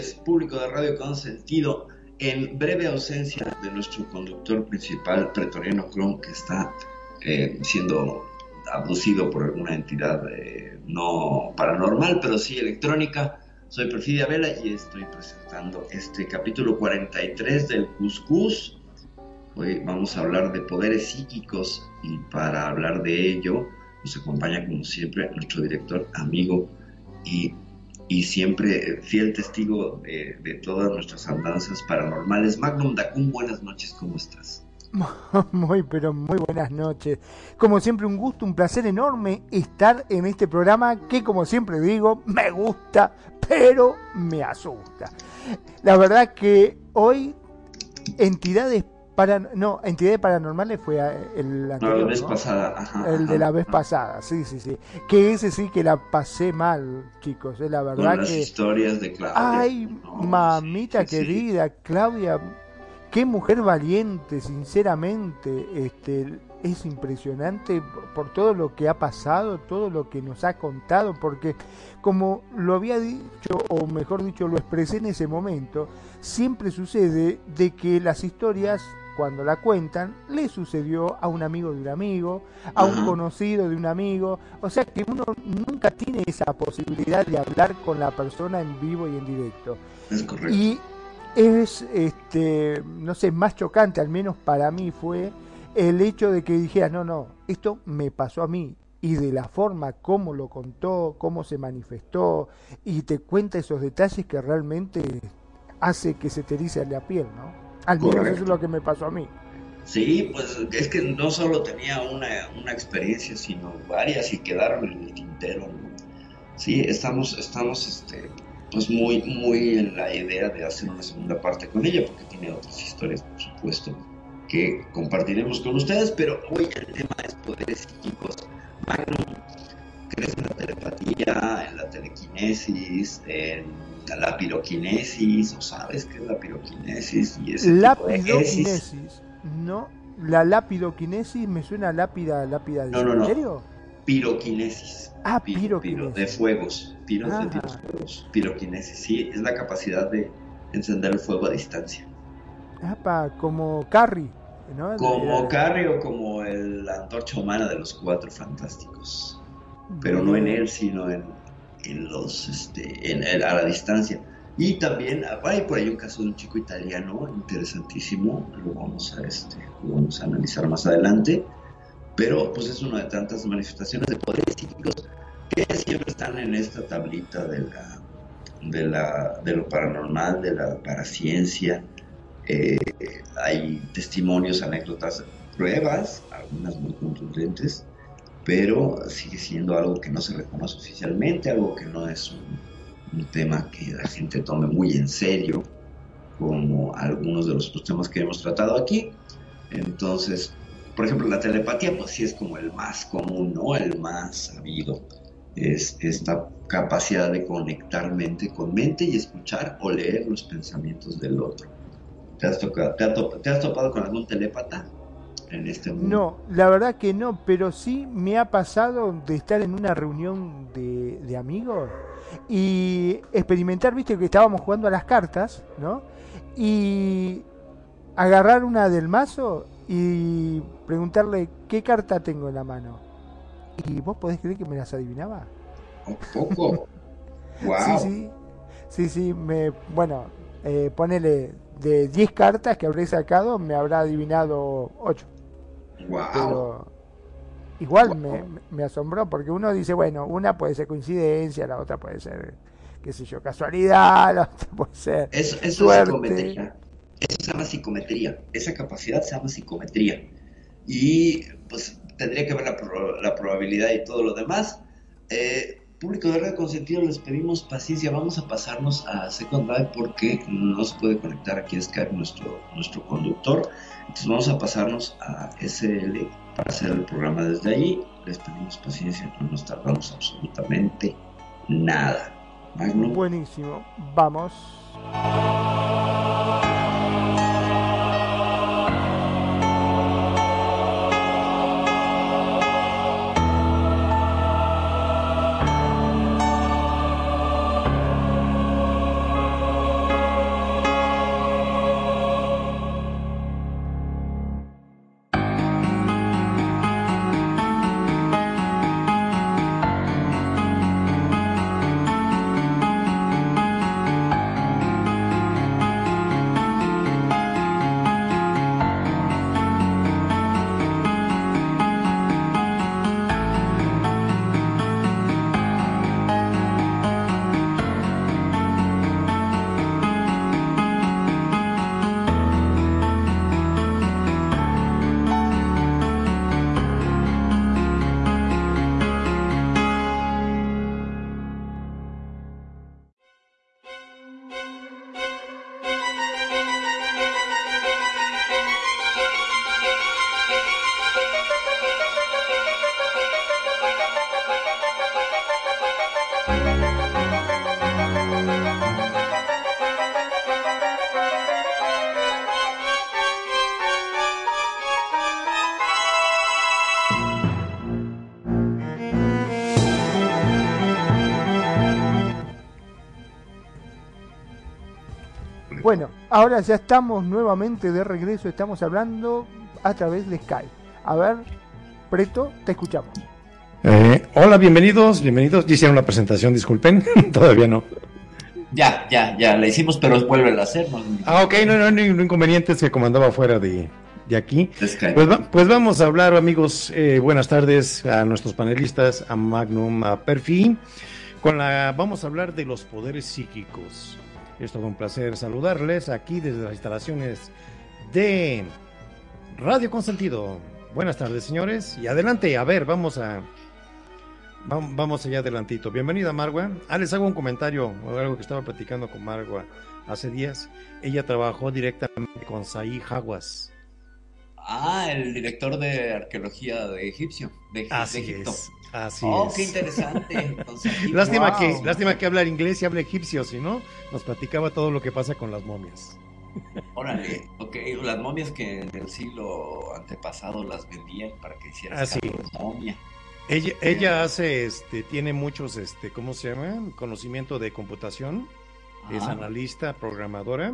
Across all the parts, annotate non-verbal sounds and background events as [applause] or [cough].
noches, público de Radio Consentido. En breve ausencia de nuestro conductor principal, Pretoriano Cron, que está eh, siendo abducido por alguna entidad eh, no paranormal, pero sí electrónica. Soy Perfidia Vela y estoy presentando este capítulo 43 del Cuscus. Hoy vamos a hablar de poderes psíquicos y para hablar de ello nos acompaña como siempre nuestro director, amigo y y siempre eh, fiel testigo de, de todas nuestras andanzas paranormales. Magnum Dacun, buenas noches, ¿cómo estás? [laughs] Muy, pero muy buenas noches. Como siempre, un gusto, un placer enorme estar en este programa que, como siempre digo, me gusta, pero me asusta. La verdad que hoy entidades para no entidades paranormales fue eh, el No, anterior, la vez ¿no? pasada, ajá. El de la vez ajá. pasada, sí, sí, sí. Que ese sí que la pasé mal, chicos. Es la Con verdad las que. historias de Claudia. Ay, No, mamita sí, sí, sí. querida, Claudia, qué mujer valiente, sinceramente, este, es impresionante por todo lo que ha pasado, todo lo que nos ha contado, porque como lo había dicho, o mejor dicho, lo expresé en ese momento, siempre sucede de que las historias, cuando la cuentan, le sucedió a un amigo de un amigo, a un conocido de un amigo, o sea que uno nunca tiene esa posibilidad de hablar con la persona en vivo y en directo. Es correcto. Y es, este, no sé, más chocante, al menos para mí fue el hecho de que dijera, no, no, esto me pasó a mí. Y de la forma como lo contó, cómo se manifestó, y te cuenta esos detalles que realmente hace que se te erice la piel, ¿no? Al menos eso es lo que me pasó a mí. Sí, pues es que no solo tenía una, una experiencia, sino varias y quedaron en el tintero. ¿no? Sí, estamos, estamos este, pues muy, muy en la idea de hacer una segunda parte con ella, porque tiene otras historias, por supuesto, que compartiremos con ustedes, pero hoy el tema es poderes psíquicos. Magnum, ¿crees en la telepatía, en la telequinesis, en la piroquinesis? ¿O sabes qué es la piroquinesis? Y ese tipo de esis? ¿no? La lapidoquinesis me suena a lápida, lápida de No, no, no. Piroquinesis. Ah, Piro, piro, de piroquinesis. fuegos. Piros Ajá. de los fuegos. Piroquinesis, sí, es la capacidad de encender el fuego a distancia. Apa, como Carrie, ¿no? Como Carrie o como el- antorcha humana de los cuatro fantásticos. Pero no en él, sino en, en los, este, en, en- a la distancia. Y también hay por ahí un caso de un chico italiano interesantísimo, lo vamos a, este, lo vamos a analizar más adelante, pero pues es una de tantas manifestaciones de poderes psíquicos que siempre están en esta tablita de la, de la, de lo paranormal, de la paraciencia. Eh, hay testimonios, anécdotas, pruebas, algunas muy contundentes, pero sigue siendo algo que no se reconoce oficialmente, algo que no es un, tema que la gente tome muy en serio, como algunos de los otros temas que hemos tratado aquí. Entonces, por ejemplo, la telepatía, pues sí es como el más común, ¿no? El más sabido. Es esta capacidad de conectar mente con mente y escuchar o leer los pensamientos del otro. ¿Te has, tocado, te, te has topado con algún telépata? En este mundo. No, la verdad que no, pero sí me ha pasado de estar en una reunión de, de amigos y experimentar, viste que estábamos jugando a las cartas, ¿no? Y agarrar una del mazo y preguntarle qué carta tengo en la mano. ¿Y vos podés creer que me las adivinaba? Un poco. [laughs] wow. Sí, sí. Sí, sí, me, bueno, eh, ponele de 10 cartas que habré sacado, me habrá adivinado 8. Wow. Pero igual me, me asombró porque uno dice, bueno, una puede ser coincidencia, la otra puede ser, qué sé yo, casualidad, [laughs] la otra puede ser Eso, eso es psicometría. Eso se llama psicometría. Esa capacidad se llama psicometría. Y pues tendría que ver la, pro- la probabilidad y todo lo demás. Eh, público de red consentido, les pedimos paciencia. Vamos a pasarnos a Second Life porque no se puede conectar aquí a Skype nuestro, nuestro conductor. Entonces vamos a pasarnos a SL para hacer el programa desde allí. Les pedimos paciencia, no nos tardamos absolutamente nada. Magnum. Buenísimo, vamos. Ahora ya estamos nuevamente de regreso, estamos hablando a través de Skype. A ver, Preto, te escuchamos. Eh, hola, bienvenidos, bienvenidos. Ya hicieron la presentación, disculpen, [laughs] todavía no. Ya, ya, ya, la hicimos, pero vuelve a hacer, ¿no? Ah, ok, no, no, no, ningún inconveniente, es que como andaba fuera de, de aquí. Pues, va- pues vamos a hablar, amigos, eh, buenas tardes a nuestros panelistas, a Magnum, a Perfi. Con la, vamos a hablar de los poderes psíquicos. Es todo un placer saludarles aquí desde las instalaciones de Radio Consentido. Buenas tardes, señores. Y adelante, a ver, vamos a. vam- Vamos allá adelantito. Bienvenida, Margua. Ah, les hago un comentario, o algo que estaba platicando con Margua hace días. Ella trabajó directamente con Saí Jaguas. Ah, el director de arqueología de egipcio, de, de Egipto. es. Así oh, es. qué interesante. Entonces, aquí- [laughs] Lástima, Wow. que, lástima que habla inglés y habla egipcio, si no, nos platicaba todo lo que pasa con las momias. Órale, ok, las momias que en el siglo antepasado las vendían para que hicieras Así. de momia. Ella, ella hace, este, tiene muchos, este, ¿cómo se llama? Conocimiento de computación, es analista, programadora.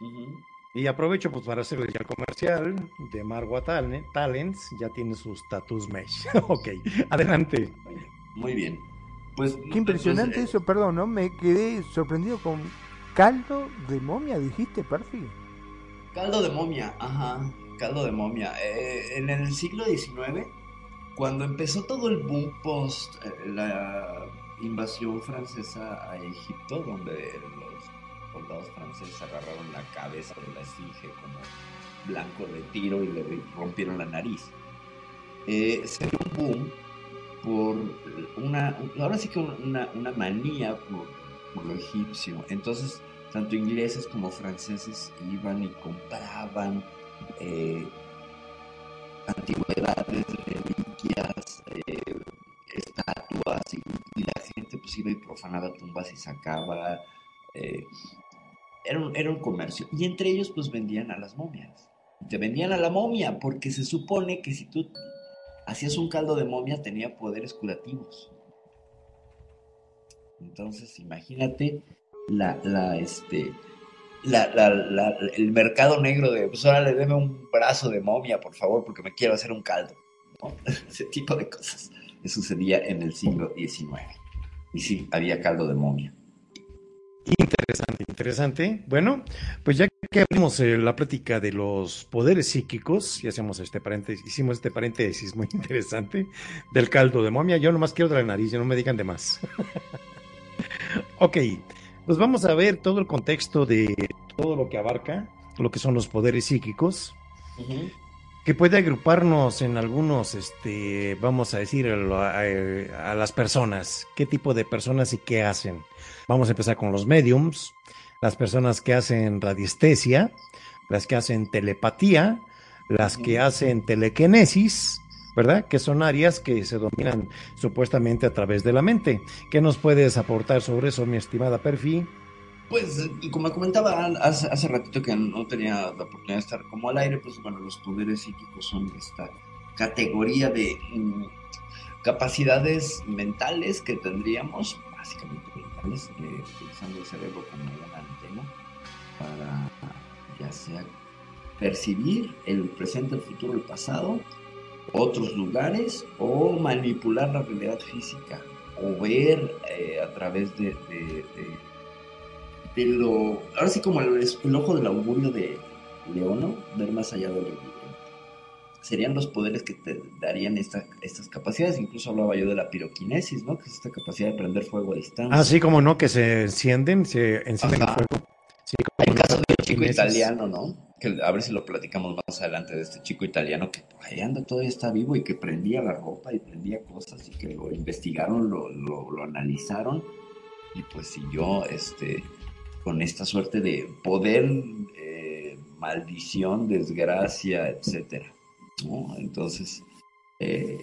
Ujú. Y aprovecho pues para hacerle ya el comercial de Margua Talent, Talents, ya tiene sus tattoos mesh. [laughs] ok, adelante. Muy bien. Pues, Qué impresionante pues, eh, eso, perdón, ¿no? Me quedé sorprendido con caldo de momia, dijiste, Perfi. Caldo de momia, ajá, caldo de momia. Eh, en el siglo XIX, cuando empezó todo el boom post eh, la invasión francesa a Egipto, donde los soldados franceses agarraron la cabeza de la esfinge como blanco de tiro y le rompieron la nariz. Eh, se dio un boom por una, ahora sí que una, una manía por, lo egipcio. Entonces, tanto ingleses como franceses iban y compraban eh, antigüedades, reliquias, eh, estatuas y, y la gente pues iba y profanaba tumbas y sacaba. Eh, era, un, comercio. Y entre ellos pues vendían a las momias. Te vendían a la momia, porque se supone que si tú hacías un caldo de momia tenía poderes curativos. Entonces, imagínate la, la, este, el mercado negro de, pues ahora le deme un brazo de momia, por favor, porque me quiero hacer un caldo. ¿no? [laughs] Ese tipo de cosas. Eso sucedía en el siglo XIX. Y sí, había caldo de momia. Interesante, interesante. Bueno, pues ya que abrimos eh, la plática de los poderes psíquicos, y hacemos este paréntesis, hicimos este paréntesis muy [laughs] interesante del caldo de momia, yo nomás quiero de la nariz, no me digan de más. [laughs] ok, pues vamos a ver todo el contexto de todo lo que abarca, lo que son los poderes psíquicos, que puede agruparnos en algunos, este, vamos a decir, a, lo- a- a las personas, qué tipo de personas y qué hacen. Vamos a empezar con los mediums, las personas que hacen radiestesia, las que hacen telepatía, las que hacen telequinesis, ¿verdad? Que son áreas que se dominan supuestamente a través de la mente. ¿Qué nos puedes aportar sobre eso, mi estimada Perfi? Pues, y como comentaba hace, hace ratito que no tenía la oportunidad de estar como al aire, pues bueno, los poderes psíquicos son esta categoría de mm, capacidades mentales que tendríamos, básicamente eh, utilizando el cerebro como una antena para ya sea percibir el presente, el futuro, el pasado, otros lugares o manipular la realidad física o ver eh, a través de, de- lo, ahora sí como el, ojo del augurio de Leono, ver más allá de lo evidente. Serían los poderes que te darían esta- estas capacidades. Incluso hablaba yo de la piroquinesis, ¿no? Que es esta capacidad de prender fuego a distancia. Así como no, que se encienden, se encienden el fuego. Sí, Hay como no, caso de un chico italiano, ¿no? Que a ver si lo platicamos más adelante de este chico italiano que por ahí anda, todavía está vivo y que prendía la ropa y prendía cosas y que lo investigaron, lo, lo, lo analizaron y pues siguió este, con esta suerte de poder, eh, maldición, desgracia, etcétera, ¿no? Entonces, eh,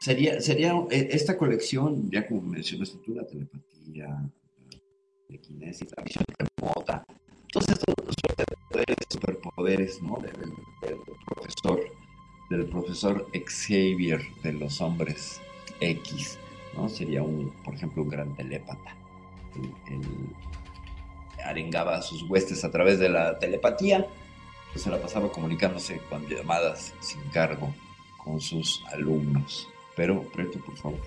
sería, sería eh, esta colección, ya como mencionaste tú, la telepatía, la telequinesis, la visión remota, todos estos superpoderes, ¿no? Del, profesor, del profesor Xavier de los hombres X, ¿no? Sería un, por ejemplo, un gran telépata. Él, él arengaba a sus huestes a través de la telepatía, se la pasaba comunicándose con llamadas sin cargo con sus alumnos. Pero, Preto, por favor.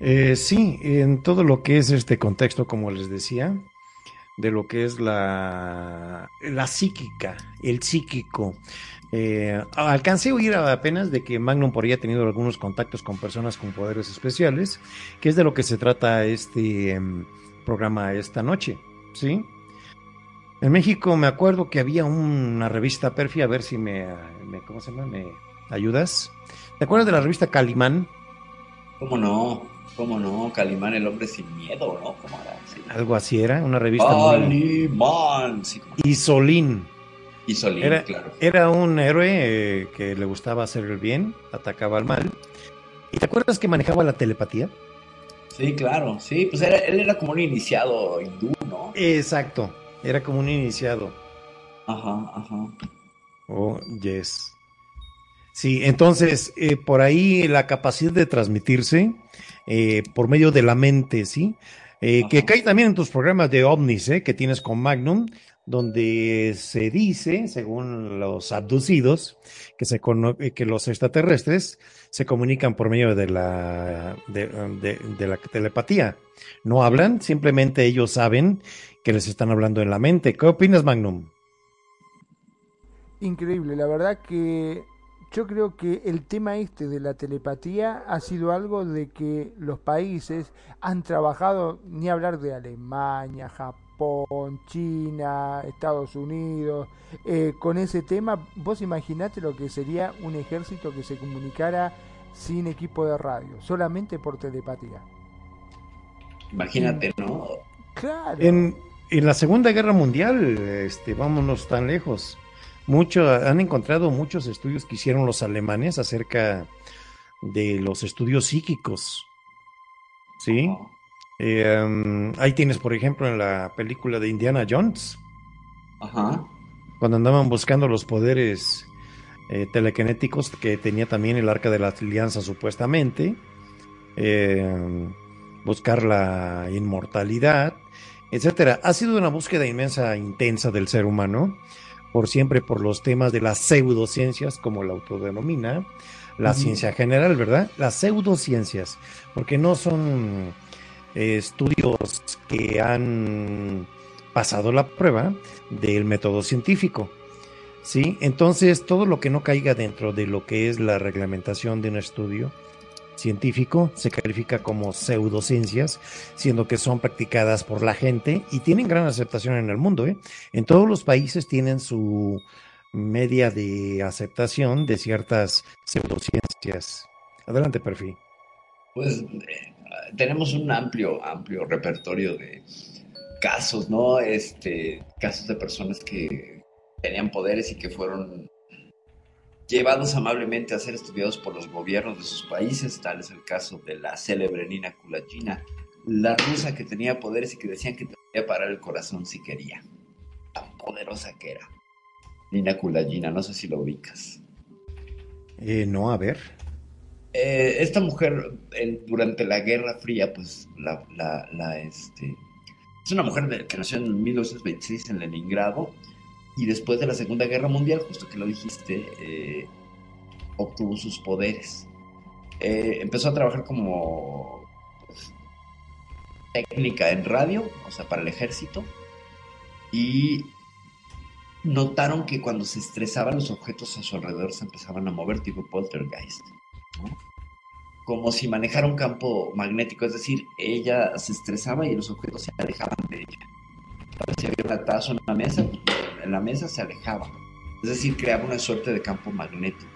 Eh, sí, en todo lo que es este contexto, como les decía, de lo que es la, la psíquica, el psíquico. Eh, alcancé a oír apenas de que Magnum por ahí ha tenido algunos contactos con personas con poderes especiales, que es de lo que se trata este em, programa esta noche, ¿sí? En México me acuerdo que había una revista Perfi, a ver si me, me ¿cómo se llama? ¿Me ayudas? ¿Te acuerdas de la revista Calimán? ¿Cómo no? ¿Cómo no? Calimán, el hombre sin miedo, ¿no? ¿Cómo era? Sí. Algo así era, una revista muy... Calimán. Sí, como- Y Solín. Y Solín, Era, claro. era un héroe eh, que le gustaba hacer el bien, atacaba al mal. ¿Y te acuerdas que manejaba la telepatía? Sí, claro. Sí, pues era, él era como un iniciado hindú, ¿no? Exacto, era como un iniciado. Ajá, ajá. Oh, yes. Sí, entonces, eh, por ahí la capacidad de transmitirse eh, por medio de la mente, ¿sí? Eh, que cae también en tus programas de ovnis, ¿eh? Que tienes con Magnum, donde se dice, según los abducidos, que, se que los extraterrestres se comunican por medio de la, de, de- de la telepatía. No hablan, simplemente ellos saben que les están hablando en la mente. ¿Qué opinas, Magnum? Increíble, la verdad que yo creo que el tema este de la telepatía ha sido algo de que los países han trabajado, ni hablar de Alemania, Japón, China, Estados Unidos, eh, con ese tema, vos imaginate lo que sería un ejército que se comunicara sin equipo de radio, solamente por telepatía. Imagínate, ¿no? Claro. En, en la Segunda Guerra Mundial, este, vámonos tan lejos. Mucho, han encontrado muchos estudios que hicieron los alemanes acerca de los estudios psíquicos. ¿Sí? Eh, um, ahí tienes, por ejemplo, en la película de Indiana Jones, Ajá. cuando andaban buscando los poderes eh, telequinéticos que tenía también el Arca de la Alianza supuestamente, eh, buscar la inmortalidad, etcétera. Ha sido una búsqueda inmensa, intensa del ser humano, por siempre por los temas de las pseudociencias, como la autodenomina, la ciencia general, ¿verdad? Las pseudociencias, porque no son eh, estudios que han pasado la prueba del método científico. ¿Sí? Entonces, todo lo que no caiga dentro de lo que es la reglamentación de un estudio científico se califica como pseudociencias, siendo que son practicadas por la gente y tienen gran aceptación en el mundo. ¿eh? En todos los países tienen su media de aceptación de ciertas pseudociencias. Adelante, Perfil. Pues eh, tenemos un amplio, amplio repertorio de casos, ¿no? Este, casos de personas que tenían poderes y que fueron llevados amablemente a ser estudiados por los gobiernos de sus países, tal es el caso de la célebre Nina Kulagina, la rusa que tenía poderes y que decían que te podía parar el corazón si quería. Tan poderosa que era. Nina Kulagina, no sé si lo ubicas. Eh, no, a ver. Eh, esta mujer, durante la Guerra Fría, pues la, la, este, es una mujer que nació en 1926 en Leningrado y después de la Segunda Guerra Mundial, justo que lo dijiste, eh, obtuvo sus poderes. Eh, empezó a trabajar como pues, técnica en radio, o sea, para el ejército, y notaron que cuando se estresaban los objetos a su alrededor se empezaban a mover tipo poltergeist. Como si manejara un campo magnético, es decir, ella se estresaba y los objetos se alejaban de ella. Si había una taza una mesa, en la mesa se alejaba. Es decir, creaba una suerte de campo magnético.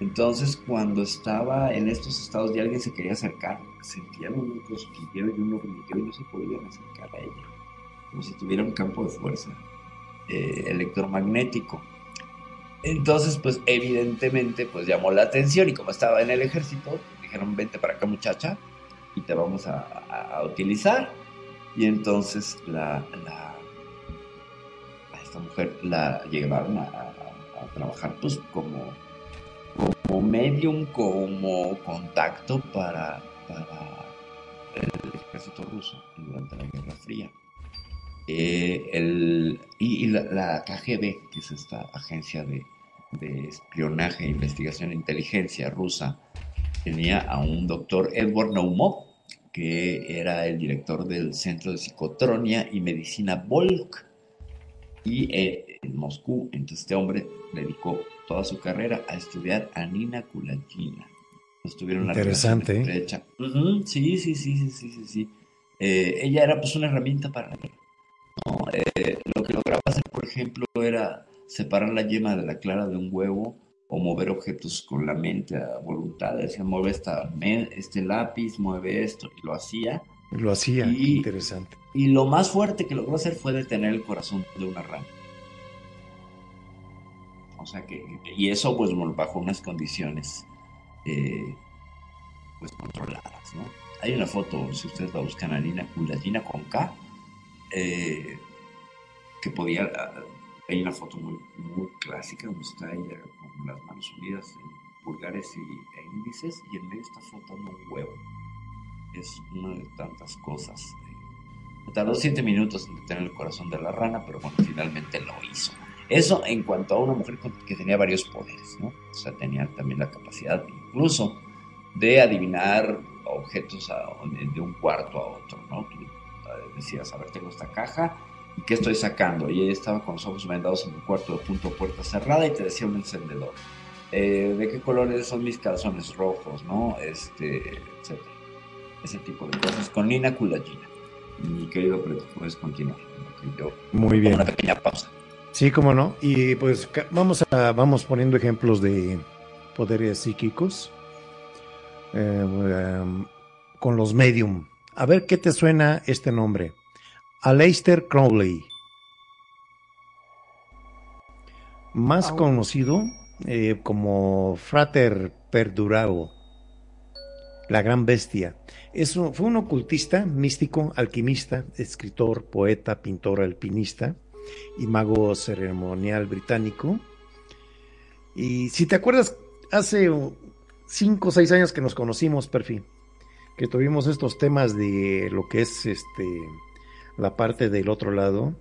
Entonces, cuando estaba en estos estados y alguien se quería acercar, sentían un cosquilleo y un hormigueo y no se podían acercar a ella. Como si tuviera un campo de fuerza eh, electromagnético. Entonces, pues evidentemente, pues llamó la atención y como estaba en el ejército, dijeron, vente para acá muchacha y te vamos a, utilizar. Y entonces la, a esta mujer la llevaron a, trabajar pues como, como medium, como contacto para, el ejército ruso durante la Guerra Fría. Eh, el, y, la, KGB, que es esta agencia de, espionaje, investigación e inteligencia rusa, tenía a un doctor Edward Naumov, que era el director del Centro de Psicotronia y Medicina Volk. Y eh, en Moscú, entonces este hombre dedicó toda su carrera a estudiar a Nina Kulagina. Tuvieron Interesante. ¿eh? sí, sí, sí, sí, sí, sí. ella era pues una herramienta para la eh, lo que lograba hacer, por ejemplo, era separar la yema de la clara de un huevo o mover objetos con la mente a voluntad. Decía, mueve esta, este lápiz, mueve esto, y lo hacía. Lo hacía, interesante. Y lo más fuerte que logró hacer fue detener el corazón de una rana. O sea que, y eso pues bajo unas condiciones eh, pues controladas, ¿no? Hay una foto, si ustedes la buscan, Alina Culatina con K, eh, que podía, hay una foto muy, muy clásica donde está ella con las manos unidas en pulgares y, e índices y en medio está flotando un huevo. Es una de tantas cosas. Tardó siete minutos en detener el corazón de la rana, pero bueno, finalmente lo hizo. Eso en cuanto a una mujer que tenía varios poderes, ¿no? O sea, tenía también la capacidad incluso de adivinar objetos de un cuarto a otro, ¿no? decías, a ver, tengo esta caja y qué estoy sacando. Y ella estaba con los ojos vendados en el cuarto de punto puerta cerrada y te decía un encendedor. Eh, ¿De qué colores son mis calzones rojos, no? Este, etcétera. Ese tipo de cosas. Con Nina Kulagina. Mi querido Preto, puedes continuar. Muy bien. Una pequeña pausa. Sí, cómo no. Y pues vamos a vamos poniendo ejemplos de poderes psíquicos eh, em, con los medium. A ver qué te suena este nombre. Aleister Crowley. Más conocido eh, como Frater Perdurao, la gran bestia. Es fue un ocultista, místico, alquimista, escritor, poeta, pintor, alpinista, y mago ceremonial británico. Y si te acuerdas, hace cinco o seis años que nos conocimos, Perfi, que tuvimos estos temas de lo que es este la parte del otro lado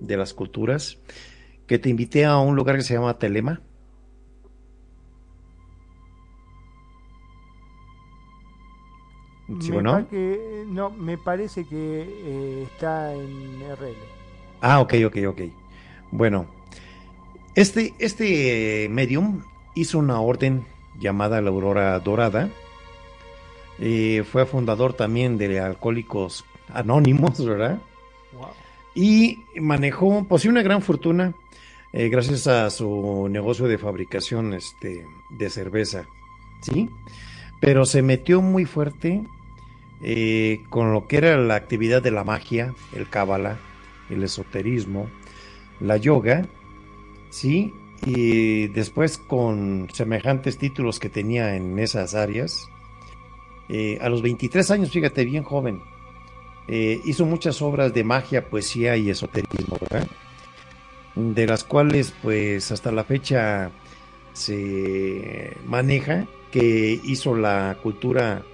de las culturas, que te invité a un lugar que se llama Telema. ¿Sí me o no? que- no, me parece que eh, está en RL. Ah, ok, ok, ok. Bueno, este, este eh, medium hizo una orden llamada la Aurora Dorada. Eh, fue fundador también de Alcohólicos Anónimos, ¿verdad? Wow. Y manejó, posee una gran fortuna eh, gracias a su negocio de fabricación este, de cerveza, ¿sí? Pero se metió muy fuerte eh, con lo que era la actividad de la magia, el cábala, el esoterismo, la yoga, ¿sí? Y después con semejantes títulos que tenía en esas áreas, eh, a los 23 años, fíjate, bien joven, eh, hizo muchas obras de magia, poesía y esoterismo. De las cuales, pues, hasta la fecha se maneja que hizo la cultura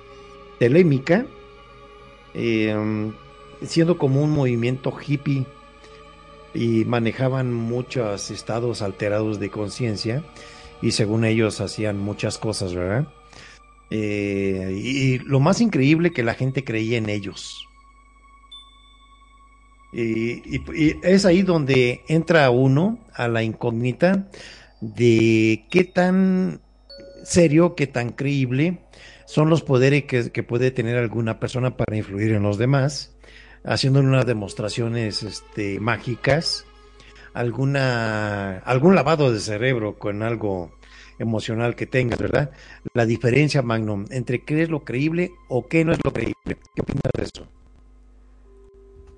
telémica, eh, siendo como un movimiento hippie y manejaban muchos estados alterados de conciencia y según ellos hacían muchas cosas, ¿verdad? Eh, y lo más increíble que la gente creía en ellos. Y, y- y es ahí donde entra uno a la incógnita de qué tan serio, qué tan creíble son los poderes que, puede tener alguna persona para influir en los demás, haciendo unas demostraciones este, mágicas, alguna, algún lavado de cerebro con algo emocional que tengas, ¿verdad? La diferencia, Magnum, entre qué es lo creíble o qué no es lo creíble. ¿Qué opinas de eso?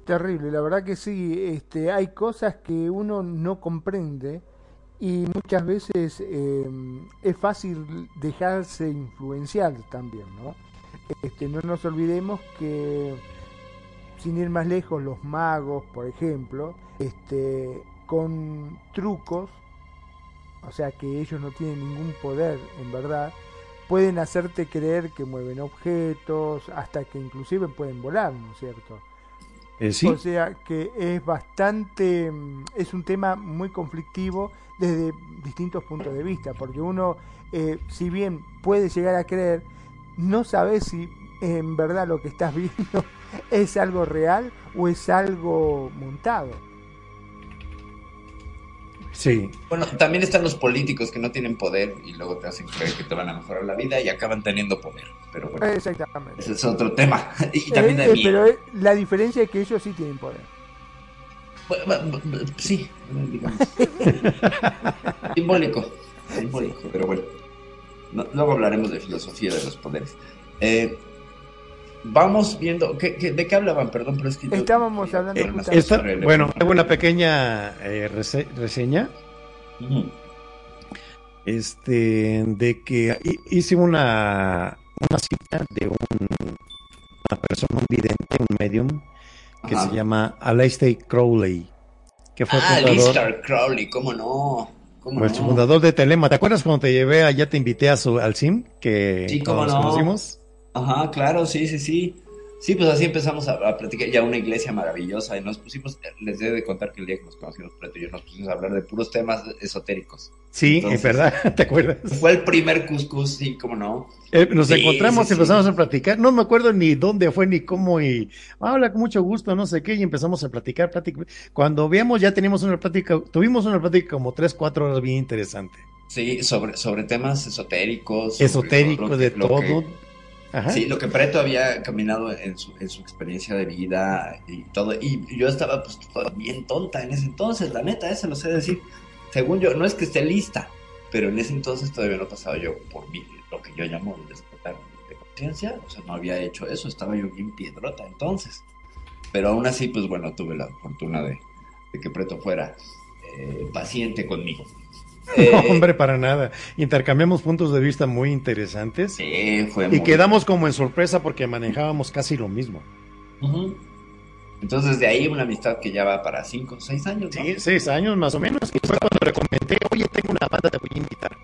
Terrible, la verdad que sí. Este, hay cosas que uno no comprende y muchas veces eh, es fácil dejarse influenciar también, ¿no? Este, no nos olvidemos que, sin ir más lejos, los magos, por ejemplo, este, con trucos, o sea que ellos no tienen ningún poder en verdad, pueden hacerte creer que mueven objetos, hasta que inclusive pueden volar, ¿no es cierto? Eh, O sea que es bastante, mm, es un tema muy conflictivo desde distintos puntos de vista, porque uno, eh, si bien puede llegar a creer, no sabe si en verdad lo que estás [laughs] viendo es algo real o es algo montado. Sí, Bueno, también están los políticos que no tienen poder y luego te hacen creer que te van a mejorar la vida y acaban teniendo poder. Pero bueno, Exactamente. ese es otro tema. [laughs] Y también Eh, eh, pero eh, la diferencia es que ellos sí tienen poder. Bueno, bueno, bueno, Sí, digamos. [laughs] simbólico. Simbólico, pero bueno. No- luego hablaremos de filosofía de los poderes. Eh, vamos viendo. ¿qué, qué- de qué hablaban? Perdón, pero es que. yo- Estábamos hablando Eh, Esta- bueno, hago una pequeña eh, rese- reseña este, de que hi- hice una, una cita de un- una persona, un vidente, un medium, que Ajá. se llama Aleister Crowley, que fue Ah, fundador, Lister Crowley, ¿cómo no? ¿Cómo pues, no? fundador de Telema. ¿Te acuerdas cuando te llevé allá, te invité a su, al SIM? Que Sí, cómo nos no. conocimos? Ajá, claro, sí, sí, sí. Sí, pues así empezamos a, a platicar ya una iglesia maravillosa y nos pusimos, les debe de contar que el día que nos conocimos, Preto y yo nos pusimos a hablar de puros temas esotéricos. Sí, Entonces- es verdad, [laughs] ¿te acuerdas? Fue el primer cuscús, sí, cómo no. Eh, nos Sí, encontramos sí, y empezamos sí. a platicar. No me acuerdo ni dónde fue ni cómo y habla con mucho gusto, no sé qué, y empezamos a platicar, platicar. Cuando veamos ya teníamos una plática, tuvimos una plática como tres, cuatro horas bien interesante. Sí, sobre, sobre temas esotéricos. sobre Esotérico lo de lo todo. que- Sí, lo que Preto había caminado en su, en su experiencia de vida y todo. Y yo estaba pues bien tonta en ese entonces, la neta, eso lo sé decir. Según yo, no es que esté lista, pero en ese entonces todavía no pasaba yo por mí, lo que yo llamo el despertar de conciencia. O sea, no había hecho eso, estaba yo bien piedrota entonces. Pero aún así, pues bueno, tuve la fortuna de, de que Preto fuera eh, paciente conmigo. [laughs] No, Eh, hombre, para nada. Intercambiamos puntos de vista muy interesantes sí, fue y muy- quedamos como en sorpresa porque manejábamos casi lo mismo. Entonces, de ahí una amistad que ya va para cinco, seis años, ¿no? Sí, seis años más o menos. Y fue cuando le comenté, oye, tengo una banda, te voy a invitar.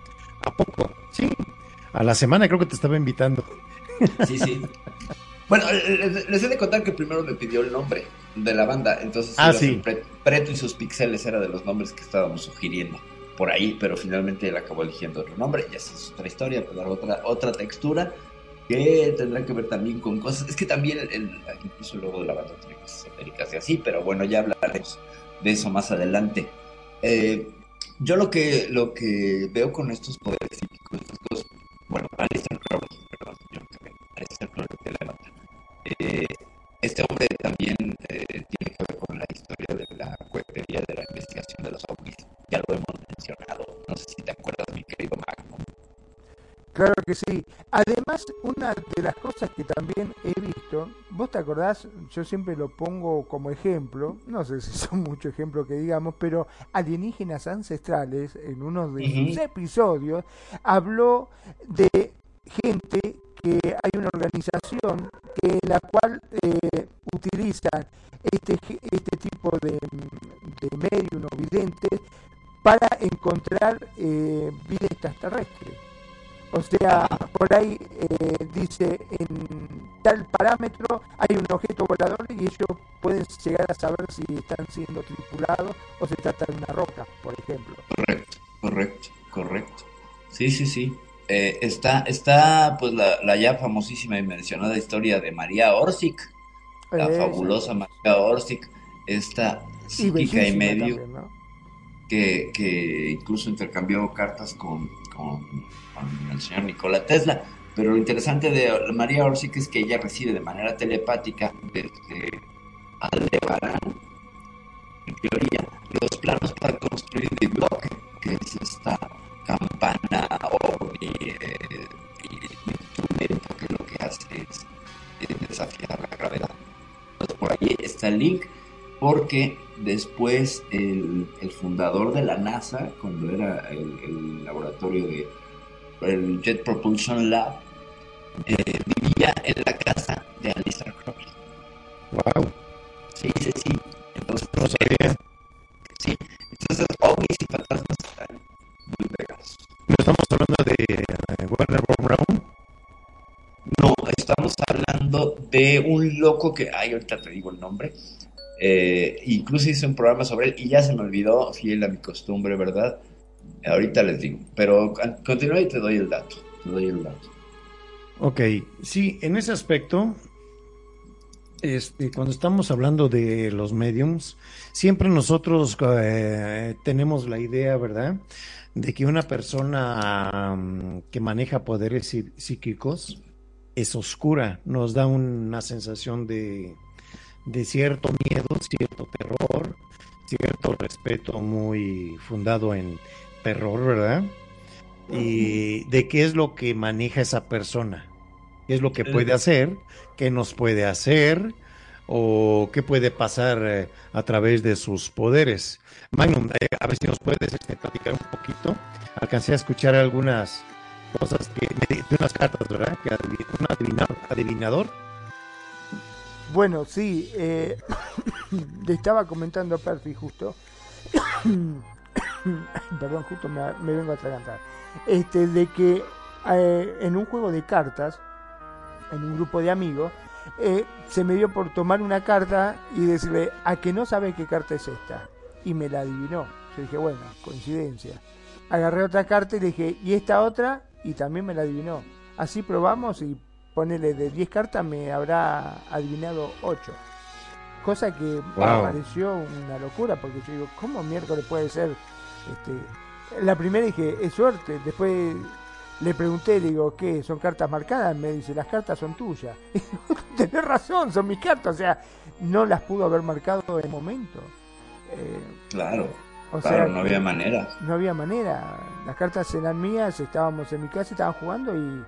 ¿A poco? Sí. A la semana creo que te estaba invitando. [laughs] Sí, sí. Bueno, les, les he de contar que primero me pidió el nombre de la banda, entonces Ah, sí. Preto y sus pixeles era de los nombres que estábamos sugiriendo por ahí, pero finalmente él acabó eligiendo otro nombre y es otra historia, pues dar otra, otra textura que tendrá que ver también con cosas, es que también el, el- luego de la banda tiene cosas esotéricas y así, pero bueno, ya hablaremos de eso más adelante. Eh, yo lo que, lo que veo con estos poderes psíquicos, estas cosas, bueno, Aleister Crowley, perdón, yo no sé, Aleister Crowley de la nota. Eh, este hombre también eh, tiene que ver con la historia de la cohetería de la investigación de los ovnis. Ya lo hemos mencionado. No sé si te acuerdas, mi querido Magno. Claro que sí. Además, una de las cosas que también he visto, vos te acordás, yo siempre lo pongo como ejemplo, no sé si son [laughs] muchos ejemplos que digamos, pero alienígenas ancestrales, en uno de sus Ujú. episodios, habló de gente que hay una organización que la cual eh, utilizan este, este tipo de, de medium o videntes para encontrar eh, vida extraterrestre. O sea, por ahí eh, dice en tal parámetro hay un objeto volador y ellos pueden llegar a saber si están siendo tripulados o se trata de una roca, por ejemplo. Correcto, correcto, correcto. Sí, sí, sí. Eh, está, está pues la, la ya famosísima y mencionada historia de María Orsic, la fabulosa María Orsic, esta Y psíquica y bellísima medio también, ¿no? Que, que incluso intercambió cartas con, con, con el señor Nikola Tesla. Pero lo interesante de María Orsic es que ella recibe de manera telepática desde Aldebarán, en teoría, los planos para construir el bloque, que es esta campana ovni eh, instrumento que lo que hace es, es desafiar la gravedad. Entonces por ahí está el link porque después el, el fundador de la NASA, cuando era el, el laboratorio de el Jet Propulsion Lab, eh, vivía en la casa de Alistair Crowley. Wow. Sí, sí, sí. Entonces, No sabía. sí. Entonces, ovnis y fantasmas están muy pegados. No estamos hablando de eh, Warner Brown. No, estamos hablando de un loco que, ay, ahorita te digo el nombre. Eh, incluso hice un programa sobre él y ya se me olvidó, fiel a mi costumbre, ¿verdad? Ahorita les digo, pero con- continúa y te doy el dato. Te doy el dato. Ok, sí, en ese aspecto, este, cuando estamos hablando de los mediums, siempre nosotros eh, tenemos la idea, ¿verdad?, de que una persona mm, que maneja poderes psí- psíquicos es oscura, nos da una sensación de, de cierto miedo, cierto terror, cierto respeto muy fundado en terror, ¿verdad? Y de qué es lo que maneja esa persona, qué es lo que puede hacer, qué nos puede hacer o qué puede pasar eh, a través de sus poderes. Magnum, eh, a ver si nos puedes este, platicar un poquito. Alcancé a escuchar algunas cosas que, de, unas cartas, ¿verdad? Que adivi- un adivinador, adivinador. Bueno, sí, eh, [coughs] le estaba comentando a Perfi justo. [coughs] Perdón, justo me, vengo a atragantar. Este, de que eh, en un juego de cartas, en un grupo de amigos, eh, se me dio por tomar una carta y decirle, a que no sabe qué carta es esta. Y me la adivinó. Yo dije, bueno, coincidencia. Agarré otra carta y le dije, ¿y esta otra? Y también me la adivinó. Así probamos y ponele de 10 cartas me habrá adivinado 8. Cosa que me pareció una locura, porque yo digo, ¿cómo miércoles puede ser? Este, la primera dije, es suerte. Después le pregunté, le digo, ¿qué? ¿Son cartas marcadas? Me dice, las cartas son tuyas. [laughs] Y digo, Tenés razón, son mis cartas. O sea, no las pudo haber marcado en el momento. Eh, Claro, o claro, sea, no había manera. no había manera. Las cartas eran mías, estábamos en mi casa, estaban jugando y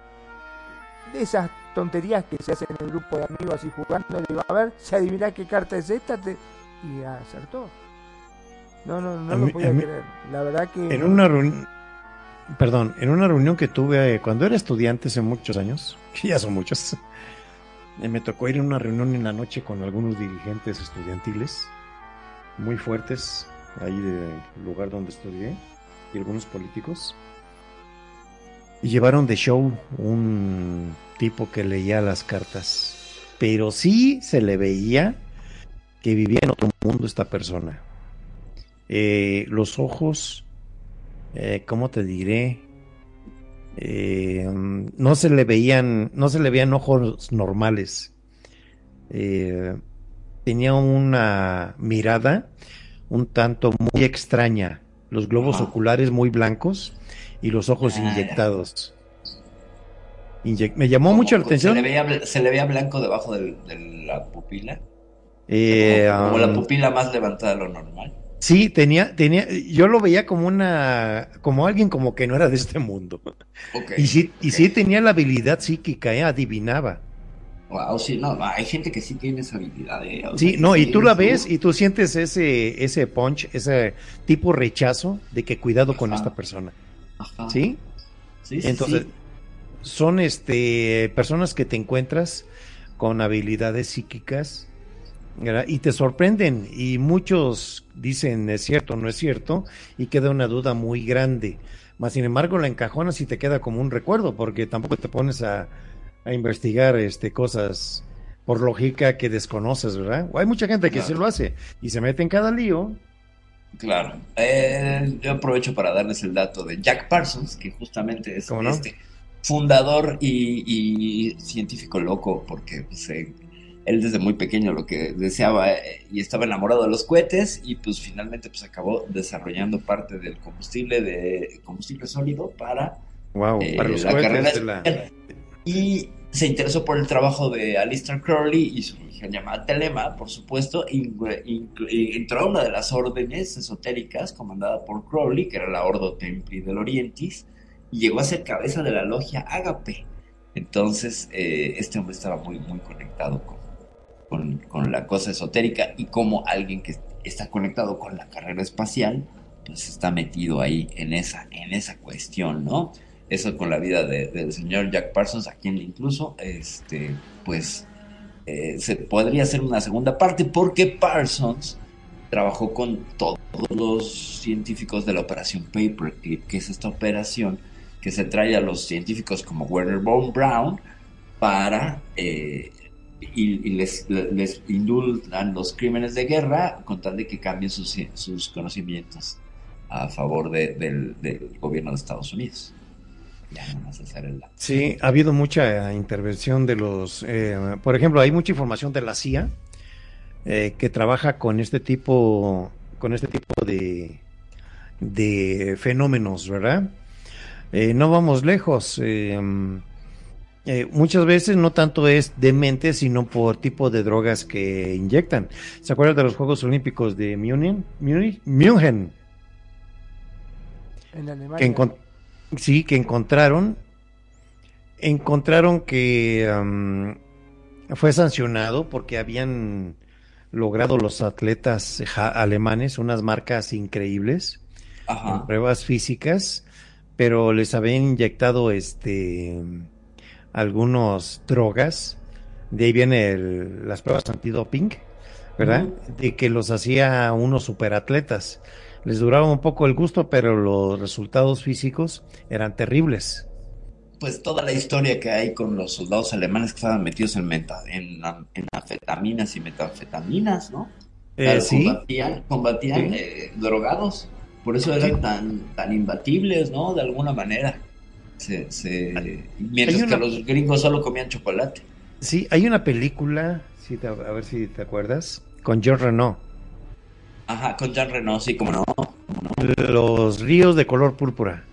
de esas tonterías que se hacen en el grupo de amigos así jugando, le digo, a ver, si adivina qué carta es esta, te... y acertó. No, no, no A lo mí- podía a mí- creer. La verdad que... En una reunión, perdón, en una reunión que tuve eh, cuando era estudiante hace muchos años, [laughs] que ya son muchos, eh, me tocó ir a una reunión en la noche con algunos dirigentes estudiantiles muy fuertes ahí del lugar donde estudié y algunos políticos. Y llevaron de show un tipo que leía las cartas. Pero sí se le veía que vivía en otro mundo esta persona. Eh, los ojos, eh, ¿cómo te diré? Eh, no se le veían, no se le veían ojos normales. Tenía una mirada un tanto muy extraña, los globos Ajá. oculares muy blancos y los ojos Ah. inyectados. Inyec- me llamó mucho la Se le atención. veía, se le veía blanco debajo del- de la pupila. Eh, como, como la pupila más levantada de lo normal. Sí, tenía, tenía, yo lo veía como una, como alguien como que no era de este mundo. Y sí, y sí tenía la habilidad psíquica, eh, adivinaba. Wow, sí, no, hay gente que sí tiene esa habilidad. eh, Sí, sea, no, y tú la ves y tú sientes ese, ese punch, ese tipo rechazo de que cuidado con Ajá. esta persona. Ajá. ¿Sí? Sí, sí, Entonces, sí. son este personas que te encuentras con habilidades psíquicas ¿verdad? y te sorprenden y muchos dicen es cierto, no es cierto y queda una duda muy grande. Más sin embargo la encajonas y te queda como un recuerdo porque tampoco te pones a, a investigar este cosas por lógica que desconoces, ¿verdad? O hay mucha gente que Claro. sí lo hace y se mete en cada lío. Claro. Eh, yo aprovecho para darles el dato de Jack Parsons, que justamente es este fundador y, y científico loco, porque pues, eh, él desde muy pequeño lo que deseaba eh, y estaba enamorado de los cohetes y pues finalmente pues acabó desarrollando parte del combustible de combustible sólido para Wow, eh, para los la carrera la- y se interesó por el trabajo de Alistair Crowley y su religión llamada Telema, por supuesto, entró a una de las órdenes esotéricas comandada por Crowley, que era la Ordo Templi del Orientis, y llegó a ser cabeza de la logia Ágape. Entonces, eh, este hombre estaba muy, muy conectado con, con, la cosa esotérica y como alguien que está conectado con la carrera espacial, pues está metido ahí en esa, en esa cuestión, ¿no? Eso con la vida de- del señor Jack Parsons, a quien incluso, este, pues, eh, se podría hacer una segunda parte porque Parsons trabajó con todos los científicos de la operación Paperclip, que es esta operación que se trae a los científicos como Werner von Braun para eh, y, les, les indultan los crímenes de guerra con tal de que cambien sus, sus conocimientos a favor de- del gobierno de Estados Unidos. Sí, ha habido mucha intervención de los, eh, por ejemplo, hay mucha información de la CIA eh, que trabaja con este tipo, con este tipo de, de fenómenos, ¿verdad? Eh, no vamos lejos. eh, eh, muchas veces no tanto es de mente, sino por tipo de drogas que inyectan. ¿Se acuerdan de los Juegos Olímpicos de München? Múnich? München En Alemania. Sí, que encontraron, encontraron que fue sancionado porque habían logrado los atletas alemanes unas marcas increíbles en pruebas físicas, pero les habían inyectado este algunos drogas, de ahí viene el- las pruebas antidoping, ¿verdad? De que los hacía unos superatletas. Les duraba un poco el gusto, pero los resultados físicos eran terribles. Pues toda la historia que hay con los soldados alemanes que estaban metidos en, meta, en, en anfetaminas y metanfetaminas, ¿no? Eh, sí, Combatían, combatían Sí. eh, drogados. Por eso eran Sí. tan, tan imbatibles, ¿no? De alguna manera. Se, se... Mientras una- que los gringos solo comían chocolate. sí, hay una película, sí, te- a ver si te acuerdas, con John Renault, Ajá, con Jean Reno, sí, como no. Los ríos de color púrpura.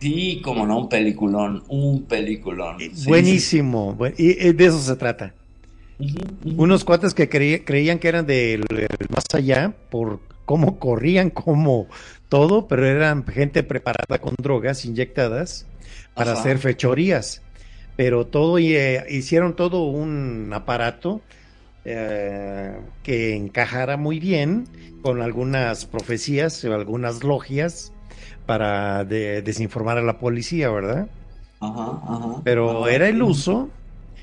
Sí, como no, un peliculón, un peliculón. Sí, Buenísimo, buen- y, de eso se trata. Unos cuates que creí- creían que eran del del más allá por cómo corrían, cómo todo, pero eran gente preparada con drogas inyectadas para Ajá. hacer fechorías. Pero todo, y, eh, hicieron todo un aparato eh, que encajara muy bien con algunas profecías o algunas logias para de- desinformar a la policía, ¿verdad? Ajá, ajá. Pero ajá. era el uso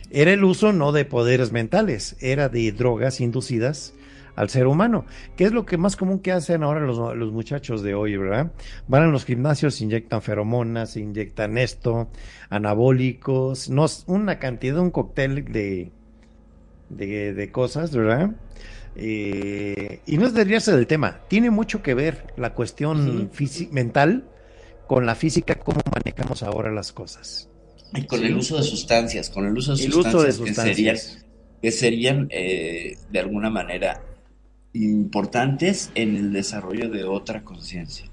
era el uso no de poderes mentales, era de drogas inducidas al ser humano, que es lo que más común que hacen ahora los, los muchachos de hoy, ¿verdad? Van a los gimnasios, inyectan feromonas, inyectan esto, anabólicos, no, una cantidad, un cóctel de, de, de cosas, ¿verdad? Eh, y no es desviarse del tema, tiene mucho que ver la cuestión física, mental con la física, cómo manejamos ahora las cosas. Y con el uso de sustancias, con el uso de El sustancias, uso de que serían, que serían eh, de alguna manera importantes en el desarrollo de otra conciencia.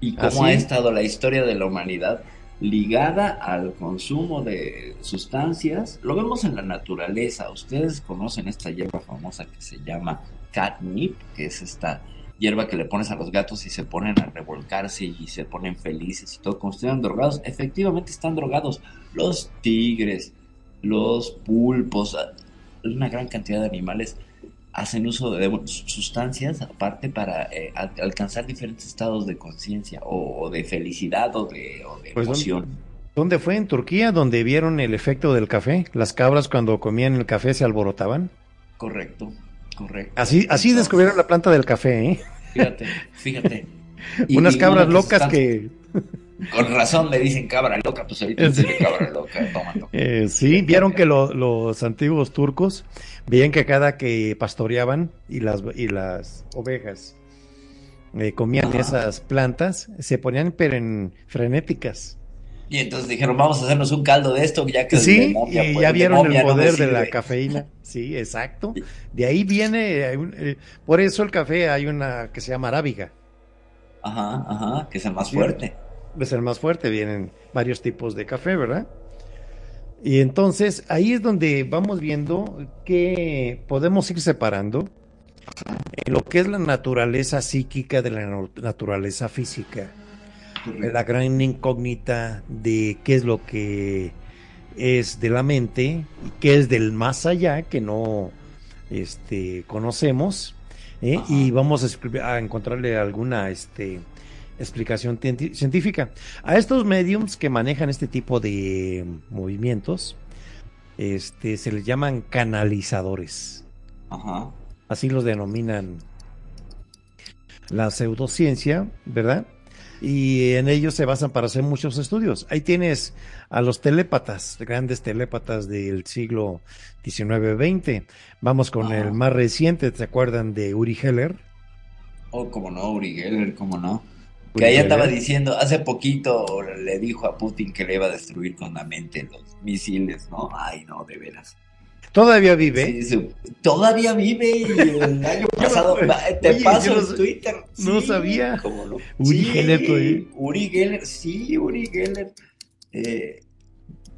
Y cómo Así ha es. estado la historia de la humanidad ligada al consumo de sustancias. Lo vemos en la naturaleza. Ustedes conocen esta hierba famosa que se llama catnip, que es esta hierba que le pones a los gatos y se ponen a revolcarse y se ponen felices y todo. Como estuvieran drogados, efectivamente están drogados. Los tigres, los pulpos, una gran cantidad de animales hacen uso de sustancias aparte para eh, al- alcanzar diferentes estados de conciencia o, o de felicidad o de, o de Pues, emoción. ¿Dónde fue? ¿En Turquía? ¿Donde vieron el efecto del café? Las cabras cuando comían el café se alborotaban. Correcto, correcto. Así, así descubrieron la planta del café, ¿eh? Fíjate, fíjate. [laughs] Y- Unas cabras una locas que... Con razón me dicen cabra loca, pues ahorita Sí. cabra loca, tómalo. [laughs] Eh, sí, vieron que lo- los antiguos turcos veían que cada que pastoreaban y las, y las ovejas eh, comían esas plantas, se ponían pero en frenéticas. Y entonces dijeron, vamos a hacernos un caldo de esto, ya que Sí, momia, y pues, ya vieron momia el no poder de la cafeína. [laughs] Sí, exacto. De ahí viene, eh, eh, por eso el café hay una que se llama arábiga. Ajá, ajá, que es el más Sí. fuerte. Es el más fuerte, vienen varios tipos de café, ¿verdad? Y entonces ahí es donde vamos viendo que podemos ir separando en lo que es la naturaleza psíquica de la no- naturaleza física, la gran incógnita de qué es lo que es de la mente y qué es del más allá que no este, conocemos, ¿eh? Y vamos a, a encontrarle alguna este, explicación científica. A estos mediums que manejan este tipo de movimientos, este, se les llaman canalizadores. Ajá. Así los denominan la pseudociencia, ¿verdad? Y en ellos se basan para hacer muchos estudios. Ahí tienes a los telépatas, grandes telépatas del siglo XIX-XX. Vamos con Ajá. el más reciente, ¿te acuerdan de Uri Geller? Oh, como no, Uri Geller, como no. Que andaba Geller. diciendo, hace poquito le dijo a Putin que le iba a destruir con la mente los misiles, ¿no? Ay, no, de veras. Todavía vive. Sí, sí. Todavía vive y el [laughs] año pasado, te Oye, paso no en Twitter. no Sí, sabía. cómo no. Uri Geller todavía. Uri Geller, sí, Uri Geller. Eh,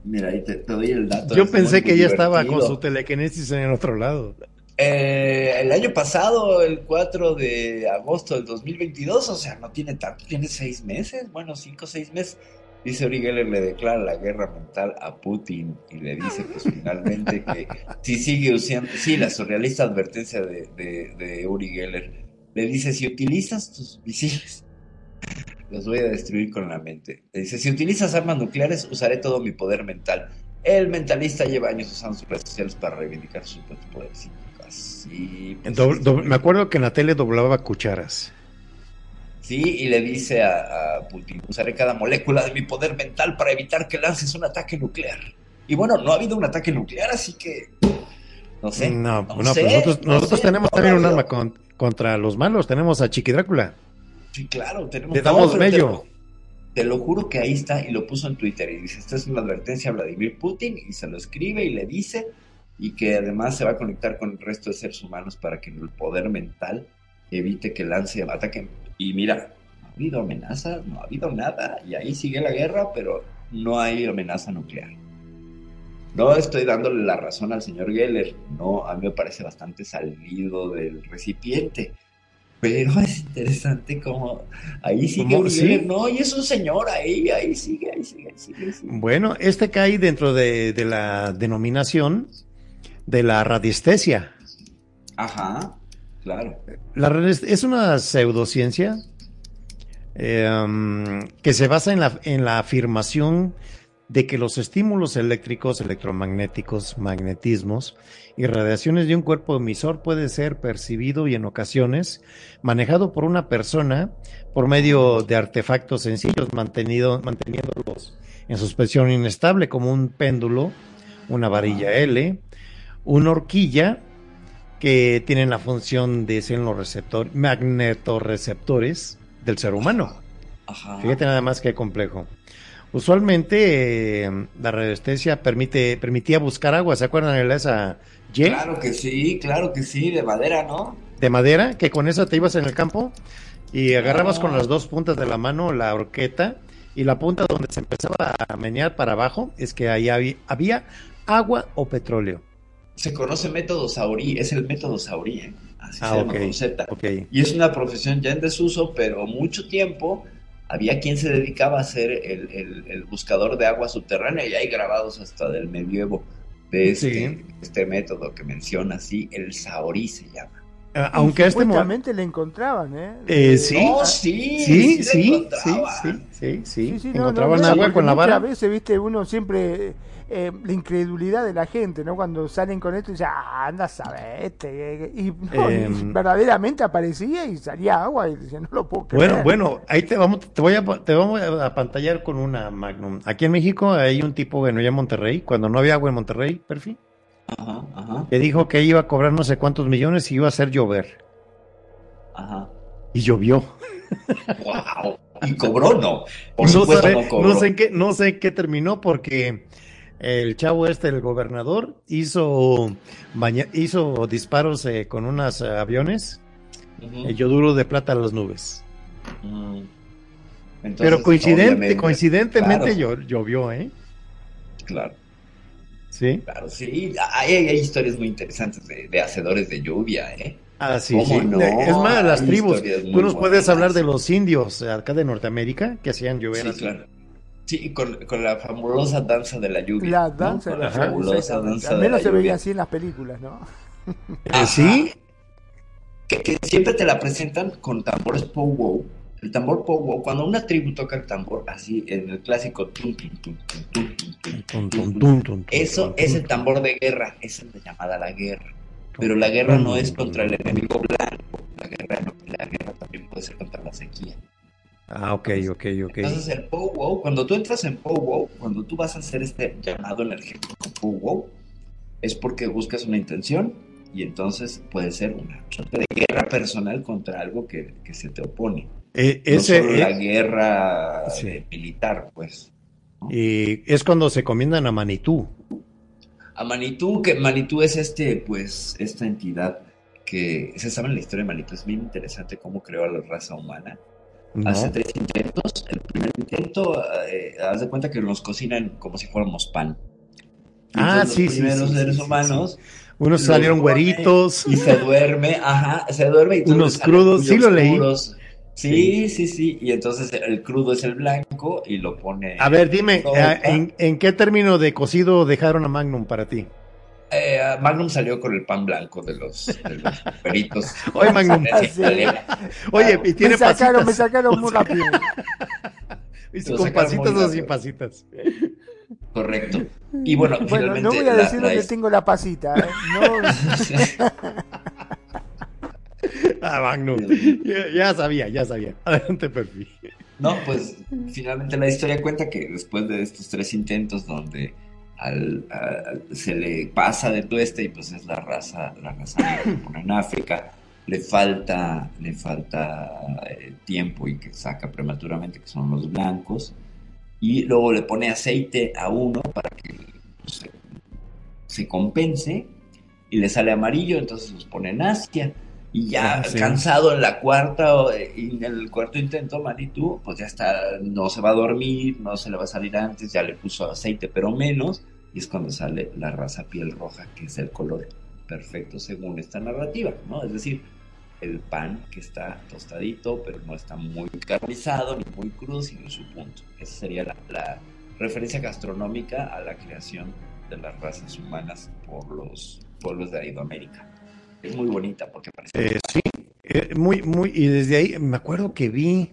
mira, ahí te, te doy el dato. Yo pensé que ella estaba con su telequinesis en el otro lado. Eh, el año pasado, el 4 de agosto del 2022, o sea, no tiene tanto, tiene seis meses, bueno, cinco o seis meses. Dice Uri Geller, le declara la guerra mental a Putin y le dice, pues [laughs] finalmente, que si sigue usando, sí, la surrealista advertencia de, de, de Uri Geller, le dice, si utilizas tus misiles, los voy a destruir con la mente. Le dice, si utilizas armas nucleares, usaré todo mi poder mental. El mentalista lleva años usando sus redes sociales para reivindicar sus poderes. Sí, pues, Doble- sí, doble- me acuerdo que en la tele doblaba cucharas. Sí, y le dice a, a Putin, usaré cada molécula de mi poder mental para evitar que lances un ataque nuclear. Y bueno, no ha habido un ataque nuclear, así que... No sé. no, no no, sé, pues nosotros, no nosotros sé, tenemos también un arma con- contra los malos. Tenemos a Chiqui Drácula. Sí, claro, tenemos... Le damos mello. Te lo, te lo juro que ahí está, y lo puso en Twitter, y dice, esta es una advertencia a Vladimir Putin, y se lo escribe y le dice, y que además se va a conectar con el resto de seres humanos para que el poder mental evite que lance ataque. Y mira, no ha habido amenazas, no ha habido nada, y ahí sigue la guerra, pero no hay amenaza nuclear. No estoy dándole la razón al señor Geller, no, a mí me parece bastante salido del recipiente. Pero es interesante como ahí sigue. Uri ¿Sí? No, y es un señor ahí, ahí sigue, ahí sigue, ahí sigue. ahí sigue. Bueno, este cae dentro de, de la denominación de la radiestesia. Ajá, claro. La es una pseudociencia eh, um, que se basa en la, en la afirmación de que los estímulos eléctricos, electromagnéticos, magnetismos y radiaciones de un cuerpo emisor puede ser percibido y en ocasiones manejado por una persona por medio de artefactos sencillos mantenido, manteniéndolos en suspensión inestable como un péndulo, una varilla L, una horquilla que tienen la función de ser los receptores, magnetorreceptores del ser humano. Ajá. Fíjate nada más que complejo. Usualmente eh, la radiestesia permite, permitía buscar agua, ¿se acuerdan de esa Y Claro que sí, claro que sí, de madera, ¿no? de madera? Que con eso te ibas en el campo y agarrabas Ah. con las dos puntas de la mano la horqueta y la punta donde se empezaba a menear para abajo es que ahí había, había agua o petróleo. Se conoce método saurí, es el método saurí, ¿eh? Así Ah, se llama con Z. Y es una profesión ya en desuso, pero mucho tiempo había quien se dedicaba a ser el, el- el buscador de agua subterránea y hay grabados hasta del medievo de este, Sí. este método que menciona, sí, el saurí se llama. Ah, Aunque a este mo- Supuestamente le encontraban, ¿eh? Eh, Eh, sí. No, sí, Sí, le sí, sí, encontraban. sí, sí, sí. Sí, sí, no, no, Encontraban no, agua porque con la vara. Muchas veces, viste, uno siempre. Eh, la incredulidad de la gente, ¿no? Cuando salen con esto y dicen, ah, anda a saber, este. Y, no, y Em. verdaderamente aparecía y salía agua y decía, no lo puedo creer. Bueno, bueno, ahí te vamos, te voy a, te vamos a pantallar con una Magnum. Aquí en México hay un tipo, bueno, ya en Monterrey, cuando no había agua en Monterrey, perfil, Ajá, ajá, que dijo que iba a cobrar no sé cuántos millones y iba a hacer llover. ajá. Y llovió. Wow. ¿Y cobró? No. Por no, supuesto sabe- no cobró. no sé en qué, no sé en qué terminó porque el chavo este, el gobernador, hizo, baña- hizo disparos eh, con unos aviones, Ujú. eh, yoduro de plata a las nubes. Mm. Entonces, Pero coincidente, coincidentemente claro, llovió, ¿eh? Claro. Sí. Claro, sí, hay, hay historias muy interesantes de, de hacedores de lluvia, ¿eh? Ah, sí, ¿Cómo sí. no? Es más, las Hay tribus. Tú nos puedes hablar de los indios eh, acá de Norteamérica que hacían llover Sí, así. claro. Sí, con, con la fabulosa danza de la lluvia. La ¿no? danza de Con la lluvia, fabulosa danza Al de menos la se veía así en las películas, ¿no? Eh, sí, Que, que siempre te la presentan con tambores pow-wow. El tambor pow-wow, cuando una tribu toca el tambor así, en el clásico tum, tum, tum, tum, tum, tum, tum, Tum, tum, tum, tum, tum, Eso es el tambor de guerra, esa es la llamada la guerra. Pero la guerra no es contra el enemigo blanco, la guerra, no- la guerra también puede ser contra la sequía. Ah, ok, ok, ok. Entonces el powwow, cuando tú entras en powwow, cuando tú vas a hacer este llamado energético powwow, es porque buscas una intención y entonces puede ser una de guerra personal contra algo que, que se te opone. Eh, no la eh, guerra sí. eh, militar, pues. y es cuando se comiendan a Manitú. A Manitú, que Manitú es este, pues, esta entidad que se sabe en la historia de Manitú, es bien interesante cómo creó a la raza humana. ¿No? Hace tres intentos. El primer intento, eh, haz de cuenta que nos cocinan como si fuéramos pan. Ah, sí, los sí, primeros sí, seres sí, humanos Unos los salieron güeritos. y se duerme, ajá, se duerme y Unos crudos, sí lo leí. oscuros. Sí, sí, sí, y entonces el crudo es el blanco y lo pone. A ver, dime, eh, ¿en, en qué término de cocido dejaron a Magnum para ti? Eh, Magnum salió con el pan blanco de los, de los [laughs] peritos. Oye, Magnum. Italiana. Oye, y tiene me sacaron, me sacaron muy rápido. [laughs] Y con pasitas o sin pasitas. Correcto. Y bueno, Bueno, finalmente no voy a decir dónde tengo la pasita, ¿eh? No, [laughs] Ah, Magnum. Ya, ya sabía, ya sabía. Adelante, perfil. No, pues finalmente la historia cuenta que después de estos tres intentos donde al, al- se le pasa de tueste y pues es la raza, la raza negra [clears throat] que pone en África, le falta, le falta eh, tiempo y que saca prematuramente, que son los blancos, y luego le pone aceite a uno para que pues, se, se compense y le sale amarillo, entonces los pone en Asia. Y ya sí. cansado en la cuarta y en el cuarto intento, Manitou, pues ya está, no se va a dormir, no se le va a salir antes, ya le puso aceite, pero menos, y es cuando sale la raza piel roja, que es el color perfecto según esta narrativa, ¿no? Es decir, el pan que está tostadito, pero no está muy carbonizado ni muy crudo, sino en su punto. Esa sería la, la referencia gastronómica a la creación de las razas humanas por los pueblos de Idoamérica. Es muy bonita porque parece Eh, sí, eh, muy, muy, y desde ahí me acuerdo que vi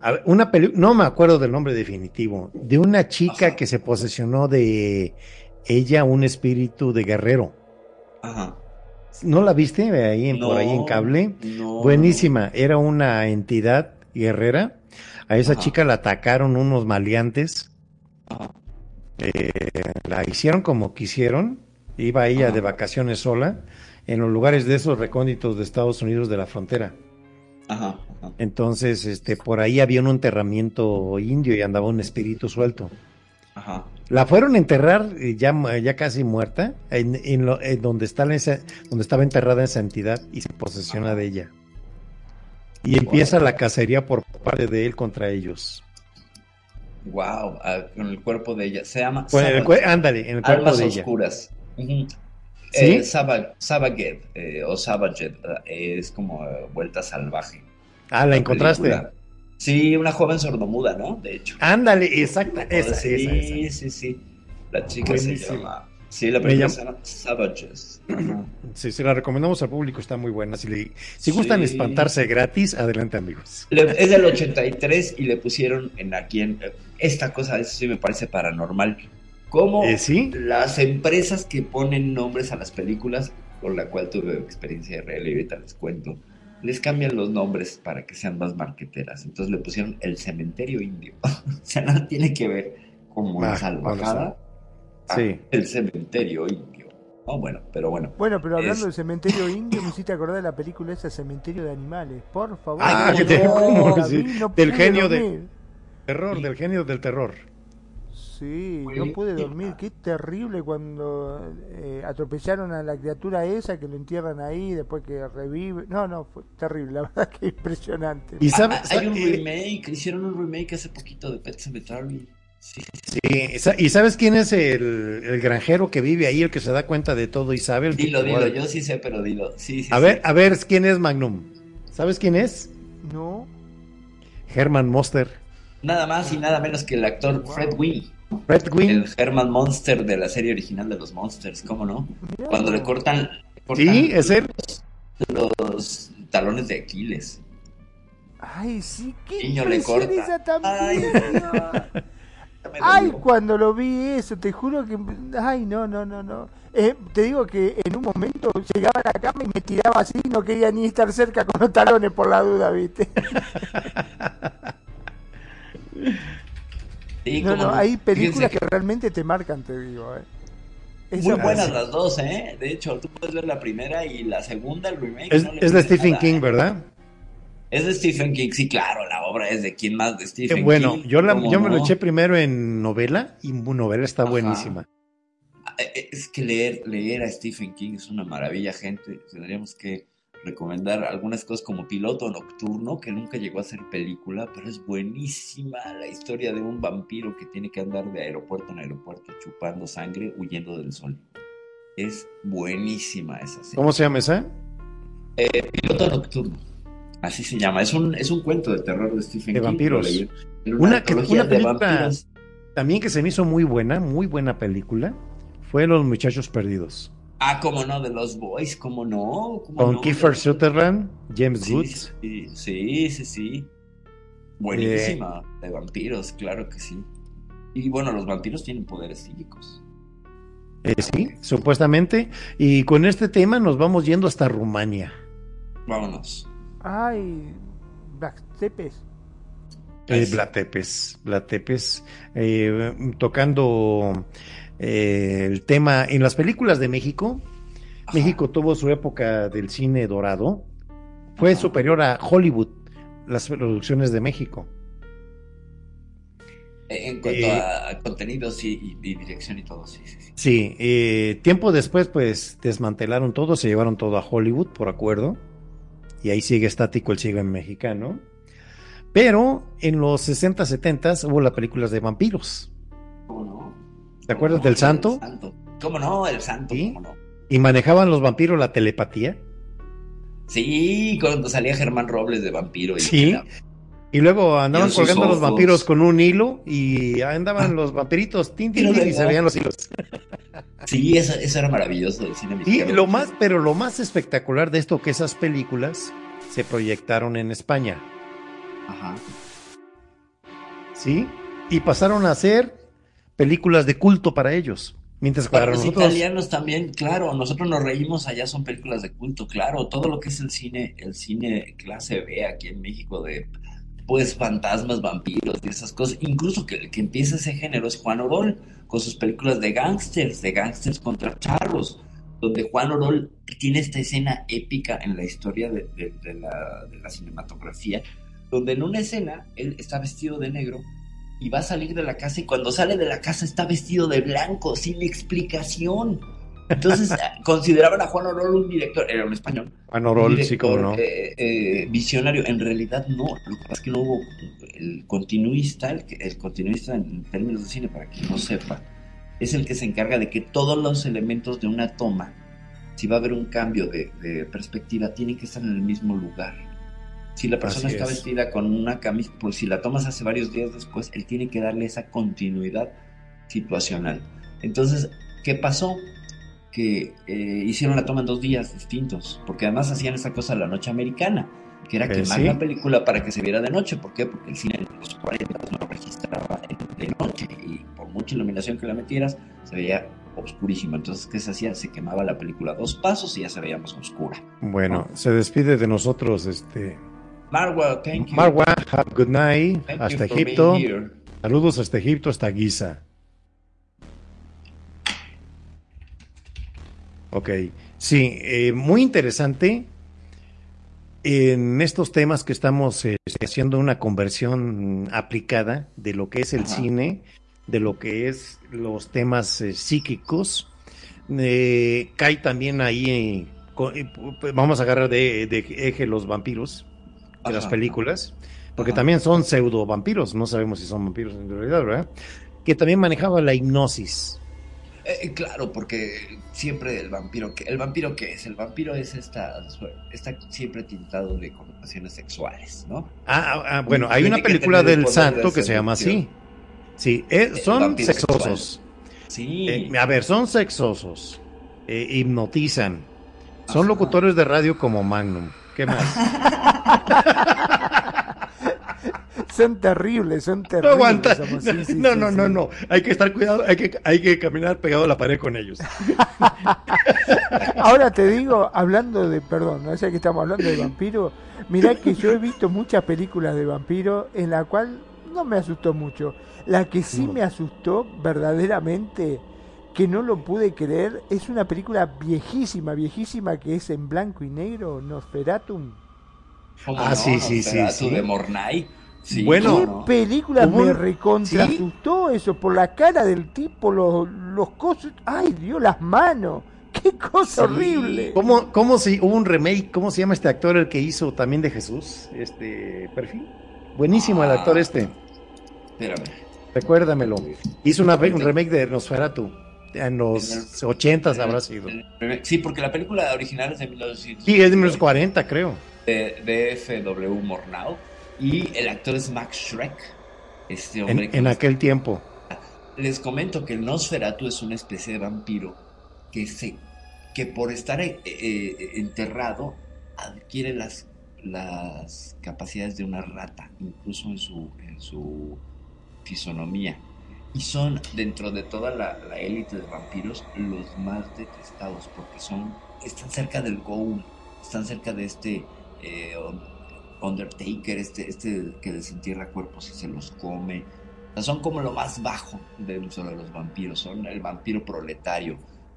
ver, una película, no me acuerdo del nombre definitivo, de una chica Ajá. que se posesionó de ella un espíritu de guerrero. Ajá. ¿No la viste ahí en, por ahí en cable? no, Buenísima, era una entidad guerrera. A esa Ajá. chica la atacaron unos maleantes. Ajá. Eh, la hicieron como quisieron. Iba ella de vacaciones sola en los lugares de esos recónditos de Estados Unidos de la frontera. Ajá. ajá. Entonces, este, por ahí había un enterramiento indio y andaba un espíritu suelto. Ajá. La fueron a enterrar eh, ya, ya casi muerta, en, en lo- en donde, está esa, donde estaba enterrada esa entidad y se posesiona de ella. Y empieza la cacería por parte de él contra ellos. Wow, con el cuerpo de ella. Se llama Con el ándale, en el cuerpo Almas de ella. oscuras. ¿Sí? Eh, Sabaget, eh, o Sabajet eh, es como eh, vuelta salvaje. Ah, la encontraste. película. Sí, una joven sordomuda, ¿no? De hecho. Ándale, exacta, esa, sí, esa, esa. sí, sí. La chica se llama. Sí, la película llama- se llama Savages. [clears throat] Sí, se la recomendamos al público, está muy buena. Si, le- si gustan espantarse gratis, adelante amigos. Le- es del 83 y le pusieron en aquí en eh, esta cosa, eso sí me parece paranormal. Como Eh, ¿Sí? las empresas que ponen nombres a las películas, con la cual tuve experiencia real y ahorita les cuento, les cambian los nombres para que sean más marqueteras. Entonces le pusieron el cementerio indio. [laughs] o sea, nada tiene que ver como Ah, en salvajada. a Sí. El cementerio indio. Oh, bueno, pero bueno. Bueno, pero hablando Es- del cementerio indio, me hiciste acordar de la película esa Cementerio de Animales. Por favor. Ah, no que te- [laughs] pude sí, dormir, no del genio de-. Terror, del genio del terror. Sí, no pude dormir. Qué terrible cuando eh, atropellaron a la criatura esa que lo entierran ahí después que revive. No, no, fue terrible. La [laughs] verdad que impresionante. Y sabe- Ah, hay un remake, hicieron un remake hace poquito de Pet Cemetery. Sí, Sí, ¿y sabes quién es el, el granjero que vive ahí, el que se da cuenta de todo y sabe? El Dilo, dilo, yo sí sé, pero dilo. Sí, sí, A sí. ver, a ver, ¿quién es Magnum? ¿Sabes quién es? No, Herman Monster. Nada más y nada menos que el actor Fred Wing, Red Wing. el Herman Monster de la serie original de los Monsters, ¿cómo no? Cuando le cortan, Sí, es él. los talones de Aquiles. Ay, sí, qué Niño le corta. esa también. Ay. [laughs] Ay, cuando lo vi eso, te juro que... Ay, no, no, no, no. Eh, te digo que en un momento llegaba a la cama y me tiraba así, no quería ni estar cerca con los talones por la duda, ¿viste? [laughs] Sí, No, no, hay películas Fíjense que realmente te marcan, te digo. Eh. Muy buenas las dos, ¿eh? De hecho, tú puedes ver la primera y la segunda, el remake. Es, no le es de Stephen nada, King, ¿eh? ¿verdad? Es de Stephen King, sí, claro, la obra es de quién más, de Stephen bueno, King. yo, la, ¿cómo yo me lo eché primero en novela y novela está Ajá. buenísima. Eh, Es que leer, leer a Stephen King es una maravilla, gente. Tendríamos que recomendar algunas cosas como Piloto Nocturno, que nunca llegó a ser película, pero es buenísima la historia de un vampiro que tiene que andar de aeropuerto en aeropuerto chupando sangre, huyendo del sol. Es buenísima esa serie. ¿Cómo se llama esa? Eh, Piloto Nocturno. Así se llama. Es un, es un cuento de terror de Stephen De King. vampiros. Una que- una de película- vampiros. También que se me hizo muy buena, muy buena película, fue Los Muchachos Perdidos. Ah, cómo no, de los boys, cómo no. ¿Cómo Con no? Kiefer Sutherland, James Sí, Woods. sí, sí, sí, sí. Buenísima. De vampiros, claro que sí. Y bueno, los vampiros tienen poderes psíquicos. Eh, sí, supuestamente. Y con este tema nos vamos yendo hasta Rumania. Vámonos. Ay, Black Tepes. Eh, Es- Blatepes, Blatepes, eh, tocando eh, el tema en las películas de México. Ajá. México tuvo su época del cine dorado. Fue Ajá. superior a Hollywood, las producciones de México. Eh, En cuanto Eh, a, contenidos y, dirección y todo, sí, sí, sí. Sí, eh, tiempo después, pues desmantelaron todo, se llevaron todo a Hollywood por acuerdo. Y ahí sigue estático el cine mexicano. Pero en los 60, 70 hubo las películas de vampiros. ¿Cómo no? ¿Te acuerdas del El santo? ¿Cómo no? El santo, Sí. ¿cómo no? Y manejaban los vampiros la telepatía. Sí, cuando salía Germán Robles de vampiro. Y Sí. era- Y luego andaban Y colgando los vampiros con un hilo y andaban los vampiritos tin, tin, Hilo tin, de y se veían los hilos. [laughs] Sí, eso, eso era maravilloso del cine Y mexicano. lo más, pero lo más espectacular de esto que esas películas se proyectaron en España. Ajá. ¿sí? Y pasaron a ser películas de culto para ellos. Mientras Para para los nosotros, italianos también, claro, nosotros nos reímos, allá son películas de culto, claro, todo lo que es el cine, el cine clase B aquí en México de pues fantasmas, vampiros y esas cosas, incluso que que empieza ese género es Juan Orol, con sus películas de gángsters, de gángsters contra charros, donde Juan Orol tiene esta escena épica en la historia de, de- de la, de la cinematografía, donde en una escena él está vestido de negro y va a salir de la casa y cuando sale de la casa está vestido de blanco, sin explicación. Entonces [laughs] consideraban a Juan Orol un director, era un español, Juan Orol, sí, director, como no. eh, eh, visionario. En realidad no, lo que pasa es que no hubo el continuista, el, el continuista en términos de cine, para quien no sepa, es el que se encarga de que todos los elementos de una toma, si va a haber un cambio de, de perspectiva, tienen que estar en el mismo lugar. Si la persona Así está es. vestida con una camisa, pues si la tomas hace varios días después, él tiene que darle esa continuidad situacional. Entonces, ¿qué pasó? Que eh, hicieron la toma en dos días distintos, porque además hacían esa cosa la noche americana, que era Eh, quemar sí. la película para que se viera de noche. ¿Por qué? Porque el cine en los 40 no registraba de noche y por mucha iluminación que la metieras, se veía oscurísimo. Entonces, ¿qué se hacía? Se quemaba la película dos pasos y ya se veía más oscura. Bueno, se despide de nosotros este Marwa, thank you. Marwa, have good night, Thank you hasta for being Egipto. here. Saludos hasta Egipto, hasta Giza. Ok, sí, eh, muy interesante en estos temas que estamos eh, haciendo una conversión aplicada de lo que es el Ajá. cine, de lo que es los temas eh, psíquicos. Cae también ahí, vamos a agarrar de, de eje los vampiros de las películas, porque Ajá. también son pseudo vampiros, no sabemos si son vampiros en realidad, ¿verdad? Que también manejaba la hipnosis. Eh, eh, claro, porque siempre el vampiro, que ¿el vampiro qué es? El vampiro es esta, está siempre tintado de connotaciones sexuales, ¿no? Ah, ah, ah, bueno, hay una película del santo de que se llama así. Sí, eh, son sexosos. Sí. Eh, a ver, son sexosos. hipnotizan. Son Ajá. locutores de radio como Magnum. ¿Qué más? [laughs] Son terribles, son No terribles. aguanta. somos, sí, sí, no, sí, no, sí. no, no. Hay que estar cuidado. Hay que, hay que caminar pegado a la pared con ellos. [laughs] Ahora te digo, hablando de, perdón, no sé que estamos hablando de vampiro, mirá que yo he visto muchas películas de vampiro en la cual no me asustó mucho. La que sí No. me asustó verdaderamente, que no lo pude creer, es una película viejísima, viejísima que es en blanco y negro, Nosferatum. ¿Cómo Ah, sí, sí, sí, sí. de Mornay. Sí, Bueno, ¿Qué película me recontra ¿Sí? asustó eso? Por la cara del tipo, los, los cosas. ¡Ay, Dios, las manos! [laughs] ¡Qué cosa Sí. horrible! ¿Cómo, cómo si hubo un remake? ¿Cómo se llama este actor el que hizo también de Jesús? Este perfil. Buenísimo el actor Ah. este. Espérame. Recuérdamelo. Hizo una, un remake de Nosferatu. En los el- 80 El- habrá sido. el Sí, porque la película original es de 1900. Sí, es de menos 40, creo. de, de F.W. Mornau. Y el actor es Max Schreck. Este hombre En, aquel tiempo. Les comento que el Nosferatu es una especie de vampiro que se que por estar eh, eh, enterrado adquiere las, las capacidades de una rata, incluso en su, en su fisonomía. Y son, dentro de toda la, la élite de vampiros, los más detestados, porque son, están cerca del Ghoul, están cerca de este eh, Undertaker, este, este que desentierra cuerpos y se los come. O sea, son como lo más bajo dentro de los vampiros, son el vampiro proletario.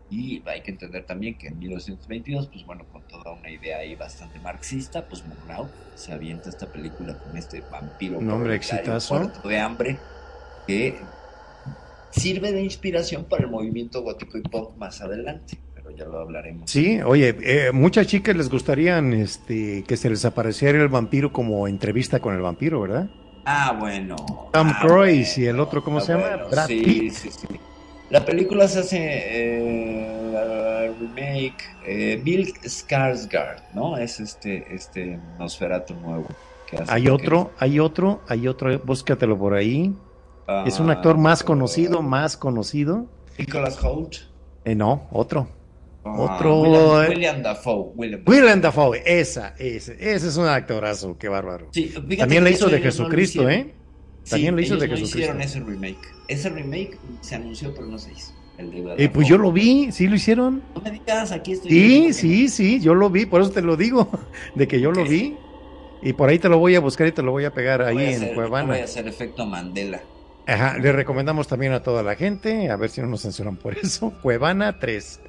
Y hay que entender también que en 1922, pues bueno, con toda una idea ahí bastante marxista, pues Murnau se avienta esta película con este vampiro No, hombre, exitazo. de hambre que sirve de inspiración para el movimiento gótico y pop más adelante, pero ya lo hablaremos. Sí, oye, eh, muchas chicas les gustarían este, que se les apareciera el vampiro como entrevista con el vampiro, ¿verdad? Ah, bueno. Tom Ah, Cruise y el otro, ¿cómo Ah, se llama? bueno, Brad sí, Pitt. sí, sí. La película se hace eh, remake eh, Bill Skarsgård, ¿no? Es este este Nosferatu nuevo. que hace Hay que- otro, hay otro, hay otro, búscatelo por ahí. Ah, Es un actor más oh, conocido, más conocido. Nicholas Holt. Eh, no, otro. Ah, Otro, William, eh. William Dafoe. William Dafoe, esa, ese, ese es un actorazo, qué bárbaro. Sí, fíjate También le hizo eso de no Jesucristo, hicieron. ¿eh? También lo hizo ellos de no Jesucristo. hicieron ese remake. Ese remake se anunció, pero no se hizo. El de Eh, pues yo lo vi, sí lo hicieron. No me digas, aquí estoy. Sí, sí, sí, yo lo vi, por eso te lo digo, [laughs] de que yo lo vi. Y por ahí te lo voy a buscar y te lo voy a pegar no ahí voy a en hacer- No Cuevana. voy a hacer efecto Mandela. Ajá, le recomendamos también a toda la gente, a ver si no nos censuran por eso. [laughs] Cuevana 3.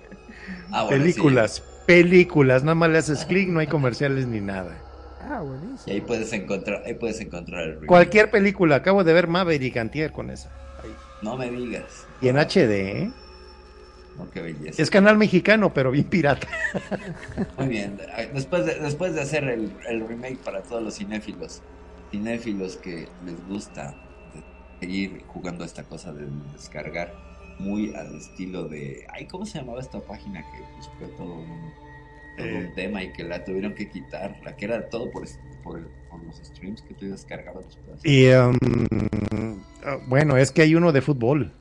Ah, bueno, películas, películas, nada más le haces clic, no hay comerciales ni nada. Ah, buenísimo. Y ahí puedes encontrar, ahí puedes encontrar el remake. Cualquier película, acabo de ver Maverick Antier con esa. Ahí. No me digas. Y en HD, ¿eh? Qué belleza. Es canal mexicano, pero bien pirata. [laughs] Muy bien. Después de, después de hacer el, el remake para todos los cinéfilos, cinéfilos que les gusta seguir jugando esta cosa de descargar, muy al estilo de. Ay, ¿cómo se llamaba esta página que pues, fue todo un, todo Eh. un tema y que la tuvieron que quitar? La que era todo por, por, los streams que tú descargabas los. Y um, ah, bueno, es que hay uno de fútbol.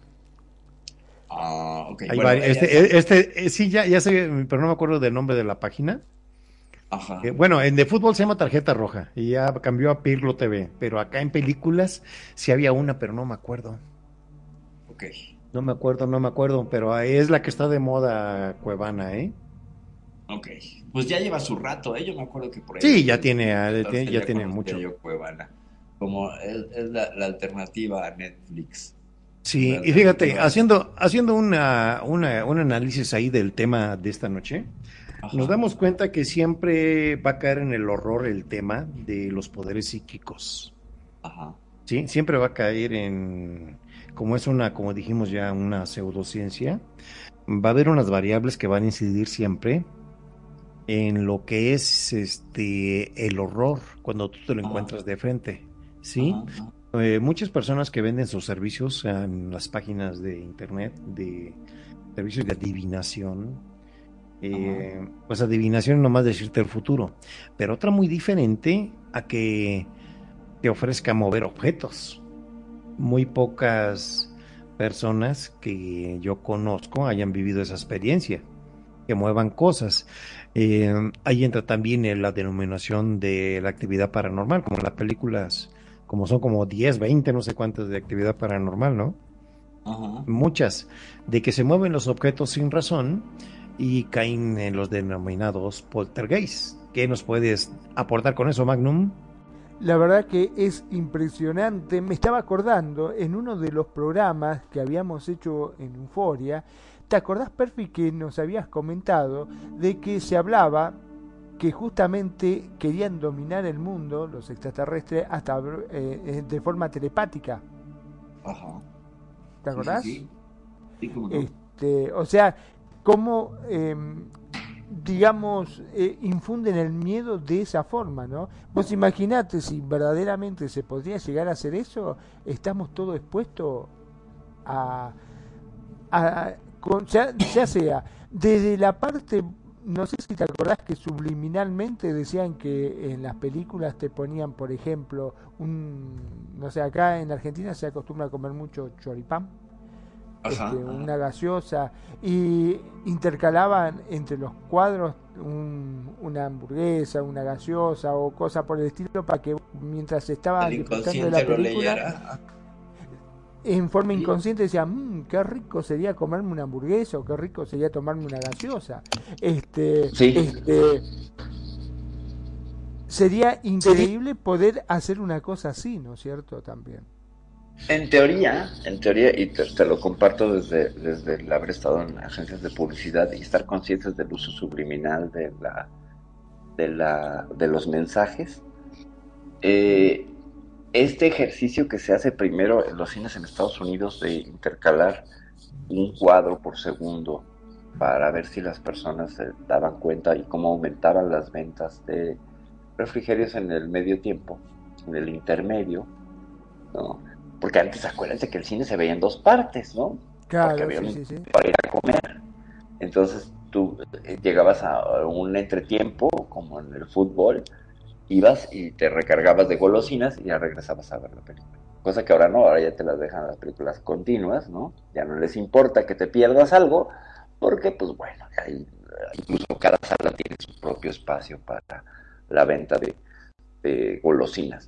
Ah, ok. Bueno, vari- ellas- este, este, eh, sí, ya, ya sé, pero no me acuerdo del nombre de la página. Ajá. Eh, bueno, en de fútbol se llama Tarjeta Roja y ya cambió a Pirlo TV, pero acá en películas sí había una, pero no me acuerdo. Ok. No me acuerdo, no me acuerdo, pero es la que está de moda Cuevana, ¿eh? Ok. Pues ya lleva su rato, ¿eh? Yo me acuerdo que por ahí. Sí, ya tiene, ya tiene mucho. yo Cuevana. Como es, es la, la alternativa a Netflix. Sí, y fíjate, haciendo, haciendo una, una, un análisis ahí del tema de esta noche, Ajá. nos damos cuenta que siempre va a caer en el horror el tema de los poderes psíquicos. Ajá. Sí, siempre va a caer en, como es una, como dijimos ya, una pseudociencia, va a haber unas variables que van a incidir siempre en lo que es este el horror cuando tú te lo encuentras de frente. Sí, Ajá. Eh, muchas personas que venden sus servicios en las páginas de internet de servicios de adivinación, eh, pues adivinación nomás decirte el futuro, pero otra muy diferente a que te ofrezca mover objetos. Muy pocas personas que yo conozco hayan vivido esa experiencia, que muevan cosas. Eh, ahí entra también en la denominación de la actividad paranormal, como las películas, como son como 10, 20, no sé cuántas de actividad paranormal, ¿no? Ajá. Muchas, de que se mueven los objetos sin razón y caen en los denominados poltergeist. ¿Qué nos puedes aportar con eso, Magnum? La verdad que es impresionante. Me estaba acordando en uno de los programas que habíamos hecho en Euforia. ¿Te acordás, Perfi, que nos habías comentado de que se hablaba que justamente querían dominar el mundo, los extraterrestres, hasta eh, eh, de forma telepática? Ajá. ¿Te acordás? Sí, sí, no. Este, o sea, cómo, eh, digamos, eh, infunden el miedo de esa forma, ¿no? Vos imaginate si verdaderamente se podría llegar a hacer eso, estamos todos expuestos a, a- con- ya, ya sea desde la parte, no sé si te acordás que subliminalmente decían que en las películas te ponían, por ejemplo, un, no sé, acá en Argentina se acostumbra a comer mucho choripán Ajá, este, una gaseosa y intercalaban entre los cuadros un- una hamburguesa, una gaseosa o cosa por el estilo para que mientras estaba disfrutando la película en forma inconsciente decía, "Mm, qué rico sería comerme una hamburguesa o qué rico sería tomarme una gaseosa. Este, Sí. este sería increíble poder hacer una cosa así, ¿no es cierto? También. En teoría, en teoría, y te, te lo comparto desde, desde el haber estado en agencias de publicidad y estar conscientes del uso subliminal de la de la de los mensajes. eh, este ejercicio que se hace primero en los cines en Estados Unidos de intercalar un cuadro por segundo para ver si las personas se daban cuenta y cómo aumentaban las ventas de refrigerios en el medio tiempo, en el intermedio, ¿no? Porque antes acuérdense que el cine se veía en dos partes, ¿no? Claro, había sí, un- sí, sí. Para ir a comer. Entonces tú eh, llegabas a un entretiempo, como en el fútbol, ibas y te recargabas de golosinas y ya regresabas a ver la película. Cosa que ahora no, ahora ya te las dejan las películas continuas, ¿no? Ya no les importa que te pierdas algo, porque pues bueno, ahí, incluso cada sala tiene su propio espacio para la venta de, de golosinas.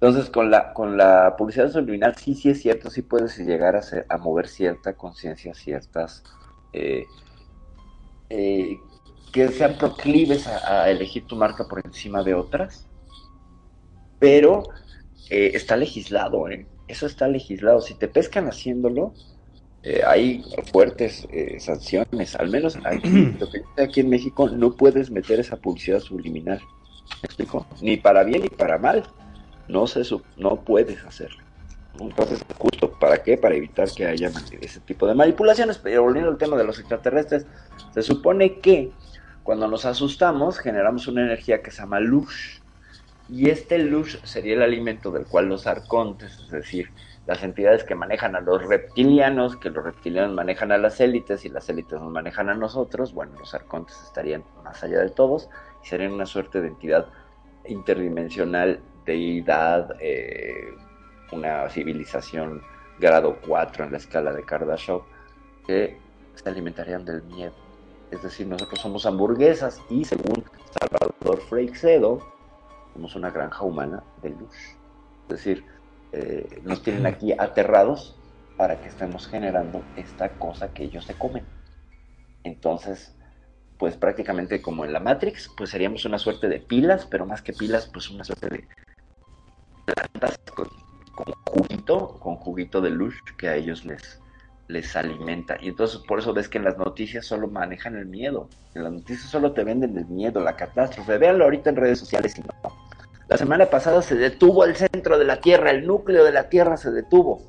Entonces, con la, con la publicidad subliminal, sí, sí es cierto, sí puedes llegar a, ser, a mover cierta conciencia, ciertas eh, eh, que sean proclives a, elegir tu marca por encima de otras, pero eh, está legislado, eso está legislado. Si te pescan haciéndolo, hay fuertes sanciones, al menos aquí, [clears throat] aquí en México no puedes meter esa publicidad subliminal, ¿me explico? Ni para bien ni para mal no, se, no puedes hacerlo. Entonces, justo, ¿para qué? Para evitar que haya ese tipo de manipulaciones. Pero volviendo al tema de los extraterrestres, se supone que cuando nos asustamos generamos una energía que se llama luz. Y este luz sería el alimento del cual los arcontes, es decir, las entidades que manejan a los reptilianos, que los reptilianos manejan a las élites y las élites nos manejan a nosotros, bueno, los arcontes estarían más allá de todos y serían una suerte de entidad interdimensional deidad, eh, una civilización grado 4 en la escala de Kardashev, que se alimentarían del miedo. Es decir, nosotros somos hamburguesas y según Salvador Freixedo, somos una granja humana de luz. Es decir, eh, nos tienen aquí aterrados para que estemos generando esta cosa que ellos se comen. Entonces, pues prácticamente como en la Matrix, pues seríamos una suerte de pilas, pero más que pilas, pues una suerte de plantas con, juguito, con juguito de luz que a ellos les, les alimenta. Y entonces por eso ves que en las noticias solo manejan el miedo. En las noticias solo te venden el miedo, la catástrofe. Véanlo ahorita en redes sociales y no. La semana pasada se detuvo el centro de la Tierra, el núcleo de la Tierra se detuvo.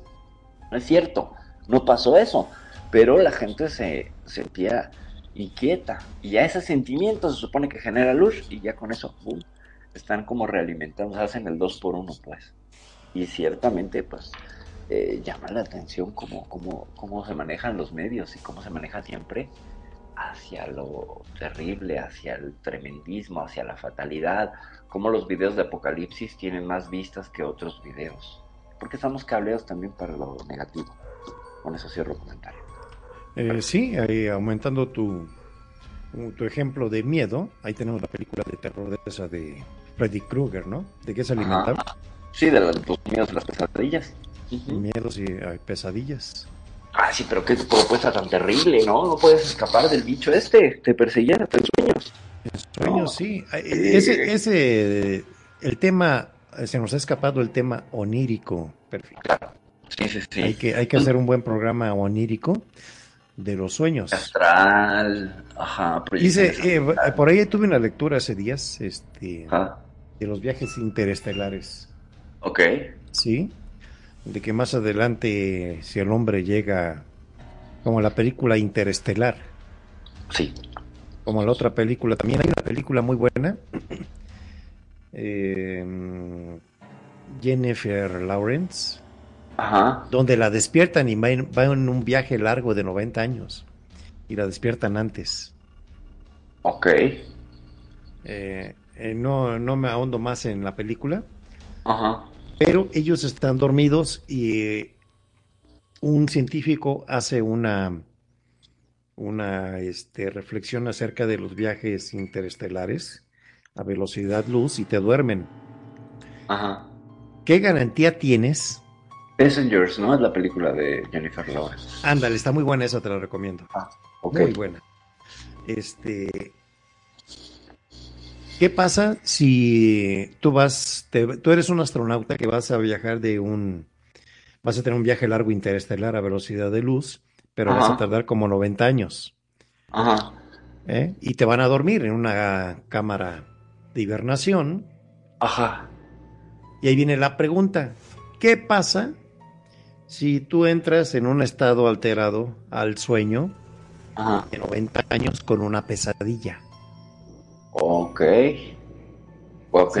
No es cierto, no pasó eso. Pero la gente se sentía inquieta. Y ya ese sentimiento se supone que genera luz y ya con eso, boom, están como realimentados, hacen el 2 por 1 pues. Y ciertamente pues eh, llama la atención cómo, cómo, cómo se manejan los medios y cómo se maneja siempre hacia lo terrible, hacia el tremendismo, hacia la fatalidad, cómo los videos de apocalipsis tienen más vistas que otros videos. Porque estamos cableados también para lo negativo. Con eso cierro el comentario. Eh, sí, ahí aumentando tu, tu ejemplo de miedo, ahí tenemos la película de terror de esa de Freddy Krueger, ¿no? ¿De qué se alimentaba? Sí, de los, miedos de las pesadillas. Miedos y pesadillas. Ah, sí, pero qué propuesta tan terrible, ¿no? No puedes escapar del bicho este, te perseguía en sueños. En sueños, sí. Ese, ese, el tema, se nos ha escapado el tema onírico, perfecto. Claro. Sí, sí, sí. Hay que, hay que hacer un buen programa onírico de los sueños. Astral, ajá. Dice, eh, por ahí tuve una lectura hace días, este, de los viajes interestelares. Ok. Sí, de que más adelante, si el hombre llega, como la película Interestelar. Sí. Como la otra película, también hay una película muy buena. Eh, Jennifer Lawrence. Ajá. Donde la despiertan y va en, un viaje largo de 90 años. Y la despiertan antes. Ok. Eh, eh, no, no me ahondo más en la película. Ajá. Pero ellos están dormidos y eh, un científico hace una, una este, reflexión acerca de los viajes interestelares a velocidad luz y te duermen. Ajá. ¿Qué garantía tienes? Passengers, ¿no? Es la película de Jennifer Lawrence. Ándale, está muy buena esa, te la recomiendo. Ah, Muy buena. Este, ¿Qué pasa si tú vas, tú eres un astronauta que vas a viajar de un, vas a tener un viaje largo interestelar a velocidad de luz, pero vas a tardar como 90 años? Ajá. ¿Eh? Y te van a dormir en una cámara de hibernación. Ajá. Y ahí viene la pregunta, ¿qué pasa si tú entras en un estado alterado al sueño de 90 años con una pesadilla? Ok. ¿Se,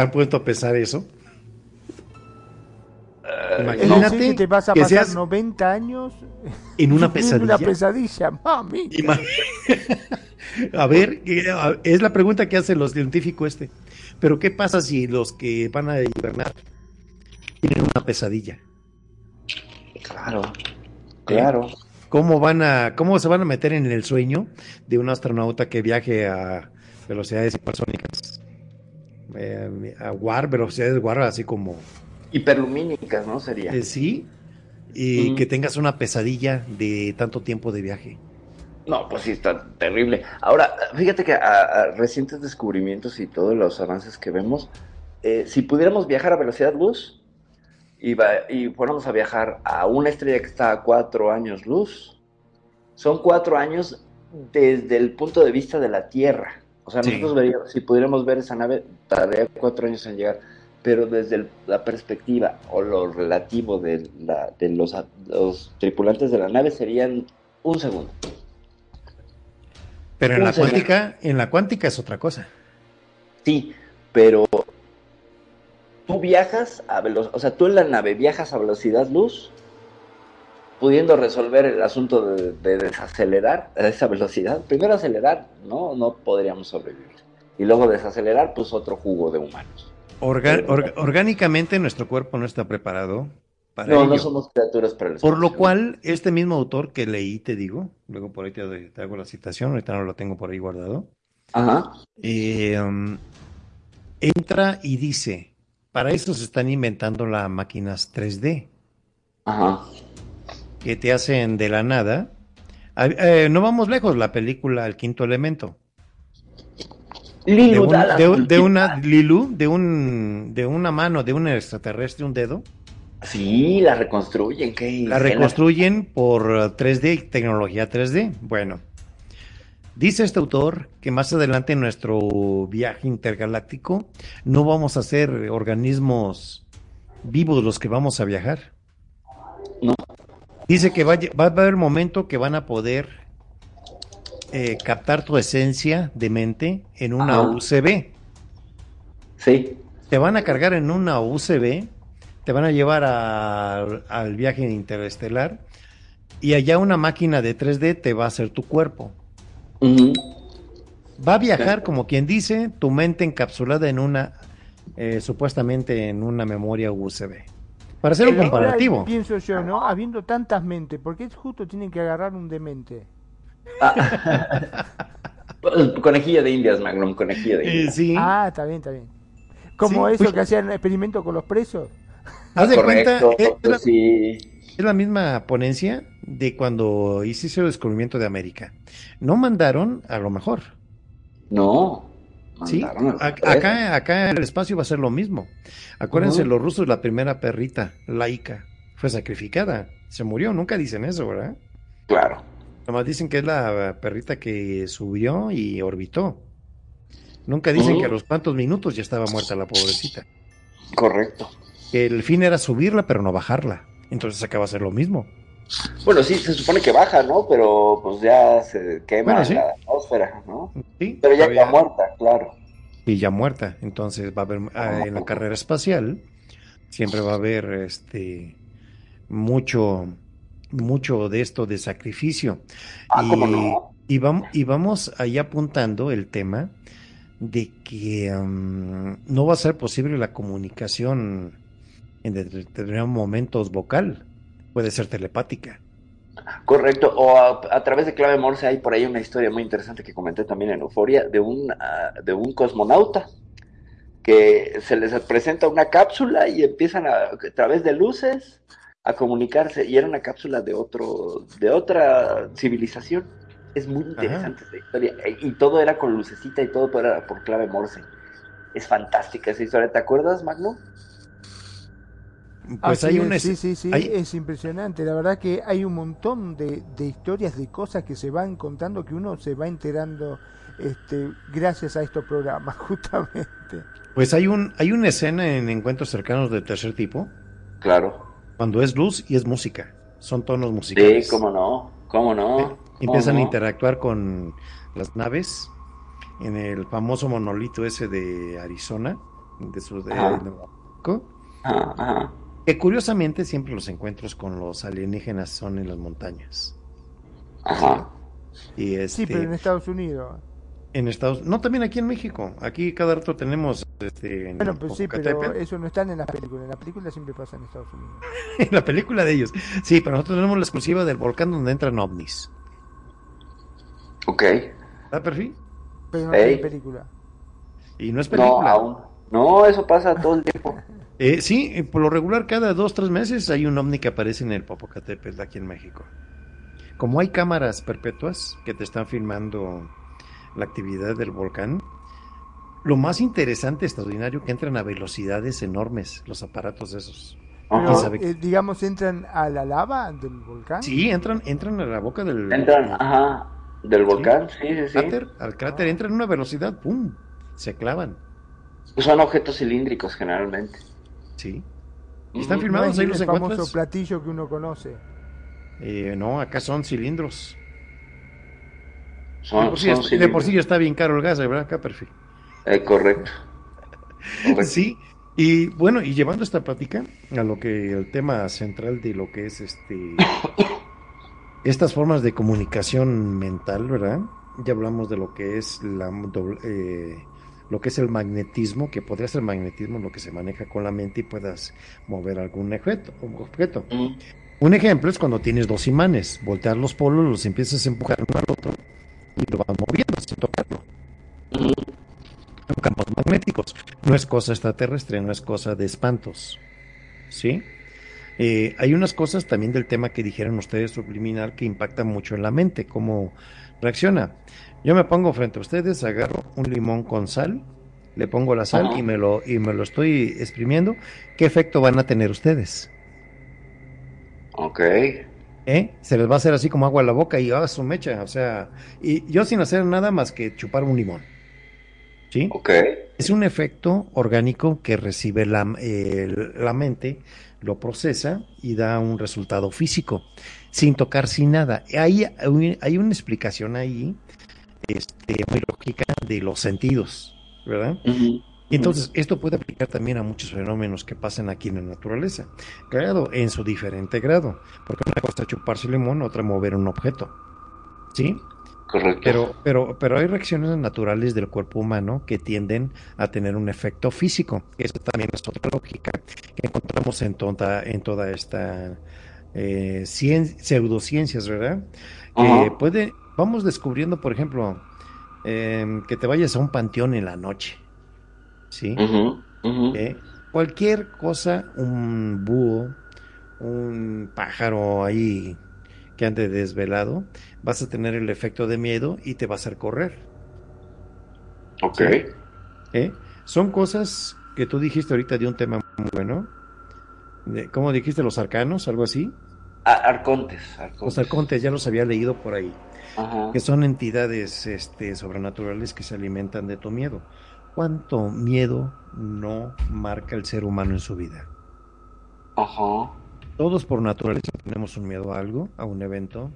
han puesto, a pesar eso? Uh, Imagínate que te vas a pasar 90 años en una [laughs] pesadilla. Una pesadilla, mami. [laughs] a ver, es la pregunta que hacen los científicos este. Pero ¿qué pasa si los que van a hibernar tienen una pesadilla? Claro, claro. ¿Cómo van a, cómo se van a meter en el sueño de un astronauta que viaje a velocidades hipersónicas. eh, a war, velocidades war, así como... Hiperlumínicas, ¿no? Sería. Eh, sí, y que tengas una pesadilla de tanto tiempo de viaje. No, pues sí, está terrible. Ahora, fíjate que a, recientes descubrimientos y todos los avances que vemos, eh, si pudiéramos viajar a velocidad luz y, y fuéramos a viajar a una estrella que está a cuatro años luz, son cuatro años desde el punto de vista de la Tierra. O sea, nosotros veríamos, si pudiéramos ver esa nave, tardaría cuatro años en llegar. Pero desde la perspectiva o lo relativo de, la, de los, los tripulantes de la nave serían un segundo. Pero en la cuántica, en la cuántica es otra cosa. Sí, pero tú viajas a velocidad, o sea, tú en la nave viajas a velocidad luz, pudiendo resolver el asunto de, desacelerar a esa velocidad. Primero acelerar, no, no podríamos sobrevivir. Y luego desacelerar, pues otro jugo de humanos. orgánicamente nuestro cuerpo no está preparado no, no somos criaturas para Por lo cual, este mismo autor que leí, te digo, luego por ahí te, hago la citación, ahorita no lo tengo por ahí guardado. Ajá. Eh, um, entra y dice, para esto se están inventando las máquinas 3D. Ajá. Que te hacen de la nada. Eh, no vamos lejos, la película El Quinto Elemento. Lilu, de, de, una Lilu, de un de una mano de un extraterrestre, un dedo Sí, la reconstruyen. ¿qué? La reconstruyen por 3D, tecnología 3D. Bueno, dice este autor que más adelante en nuestro viaje intergaláctico no vamos a ser organismos vivos los que vamos a viajar. No. Dice que va, va a haber momento que van a poder eh, captar tu esencia de mente en una UCB. Sí. Te van a cargar en una UCB te van a llevar al viaje interestelar y allá una máquina de 3D te va a hacer tu cuerpo. Va a viajar, como quien dice, tu mente encapsulada en una, eh, supuestamente en una memoria USB. Para hacer un comparativo. Pienso yo, ¿no? Habiendo tantas mentes, ¿por qué justo tienen que agarrar un demente? Ah. [laughs] conejillo de indias, Magnum, conejillo de indias. sí. Ah, está bien, está bien. Como eso pues que hacían experimento con los presos. Haz de cuenta, es la, misma ponencia de cuando hiciste el descubrimiento de América. No mandaron a lo mejor. No. Sí, acá, acá en el espacio va a ser lo mismo. Acuérdense, los rusos, la primera perrita laica, fue sacrificada, se murió, nunca dicen eso, ¿verdad? Claro. Nomás dicen que es la perrita que subió y orbitó. Nunca dicen que a los cuantos minutos ya estaba muerta la pobrecita. Correcto el fin era subirla, pero no bajarla. Entonces acaba a ser lo mismo. Bueno, sí, se supone que baja, ¿no? Pero pues ya se quema la atmósfera, ¿no? Sí, pero ya está muerta, claro. Y ya muerta. Entonces va a haber ah, en la carrera espacial siempre va a haber este mucho mucho de esto de sacrificio. Ah, y, no? y, vamos, y vamos ahí apuntando el tema de que um, no va a ser posible la comunicación en determinados momentos vocal, puede ser telepática. Correcto, o a, través de clave Morse hay por ahí una historia muy interesante que comenté también en Euforia de un, ah, de un cosmonauta que se les presenta una cápsula y empiezan a, través de luces a comunicarse y era una cápsula de otro de otra civilización. Es muy interesante esa historia y todo era con lucecita y todo era por clave Morse. Es fantástica esa historia. ¿Te acuerdas, Magno? Pues hay un sí, sí, sí, es impresionante. La verdad que hay un montón de, historias, de cosas que se van contando que uno se va enterando este, gracias a estos programas, [laughs] justamente. Pues hay un hay una escena en encuentros cercanos de tercer tipo. Claro. Cuando es luz y es música. Son tonos musicales. Sí, cómo no, cómo no. Empiezan a interactuar con las naves en el famoso monolito ese de Arizona, de su de, ajá. Que curiosamente siempre los encuentros con los alienígenas son en las montañas. Ajá. Y este, sí, pero en Estados Unidos. En Estados No, también aquí en México. Aquí cada rato tenemos. Este, bueno, pues sí, pero eso no está en las películas. En la película siempre pasa en Estados Unidos. [laughs] en la película de ellos. Sí, pero nosotros tenemos la exclusiva del volcán donde entran ovnis. Ok. ¿Está perfil? Pero no es película. Y no es película. No, aún. No, eso pasa todo el tiempo. [laughs] Eh, sí, eh, por lo regular cada dos, tres meses hay un ovni que aparece en el Popocatépetl aquí en México. Como hay cámaras perpetuas que te están filmando la actividad del volcán, lo más interesante, extraordinario, que entran a velocidades enormes los aparatos esos. Pero, sabe? eh, digamos, entran a la lava del volcán. Sí, entran, entran a la boca del Entran, ajá, del volcán, sí, sí, sí. cráter, al cráter, entran a una velocidad, ¡pum! Se clavan. Son objetos cilíndricos generalmente. Sí. Y están Ujú. No ahí el los famoso encuentras. platillo que uno conoce. Eh, no, acá son cilindros. Son, de, por sí, son es- de por sí ya está bien caro el gas, ¿verdad? Acá, perfil. Eh, correcto. Correcto. Sí, y bueno, y llevando esta plática a lo que el tema central de lo que es este [coughs] estas formas de comunicación mental, ¿verdad? Ya hablamos de lo que es la doble- eh, lo que es el magnetismo, que podría ser magnetismo lo que se maneja con la mente y puedas mover algún objeto. objeto. Mm, Un ejemplo es cuando tienes dos imanes, voltear los polos, los empiezas a empujar uno al otro y lo vas moviendo sin tocarlo. Son campos magnéticos. No es cosa extraterrestre, no es cosa de espantos. ¿Sí? Eh, hay unas cosas también del tema que dijeron ustedes subliminal que impactan mucho en la mente, cómo reacciona. Yo me pongo frente a ustedes, agarro un limón con sal, le pongo la sal Ajá. y me lo y me lo estoy exprimiendo. ¿Qué efecto van a tener ustedes? ok. ¿Eh? Se les va a hacer así como agua a la boca y a su mecha, o sea, y yo sin hacer nada más que chupar un limón. ¿Sí? Ok. Es un efecto orgánico que recibe la, eh, la mente, lo procesa y da un resultado físico, sin tocar, sin nada. Hay, hay una explicación ahí este, muy lógica de los sentidos, ¿verdad? Y entonces esto puede aplicar también a muchos fenómenos que pasan aquí en la naturaleza, claro, en su diferente grado, porque una cosa es chuparse limón, otra mover un objeto, ¿sí? Correcto. Pero, pero, pero hay reacciones naturales del cuerpo humano que tienden a tener un efecto físico. Esa también es otra lógica que encontramos en toda, en toda esta eh, cien- pseudociencias, ¿verdad? Que Ajá. puede, vamos descubriendo, por ejemplo, em, que te vayas a un panteón en la noche, ¿sí? ¿Eh? Cualquier cosa, un búho, un pájaro ahí que ande desvelado, vas a tener el efecto de miedo y te va a hacer correr. Ok. ¿eh? Son cosas que tú dijiste ahorita de un tema muy bueno. ¿Cómo dijiste? ¿Los arcanos? ¿Algo así? Arcontes. arcontes. Los arcontes, ya los había leído por ahí. Ajá. Que son entidades este, sobrenaturales que se alimentan de tu miedo. ¿Cuánto miedo no marca el ser humano en su vida? Ajá. Todos por naturaleza tenemos un miedo a algo, a un evento,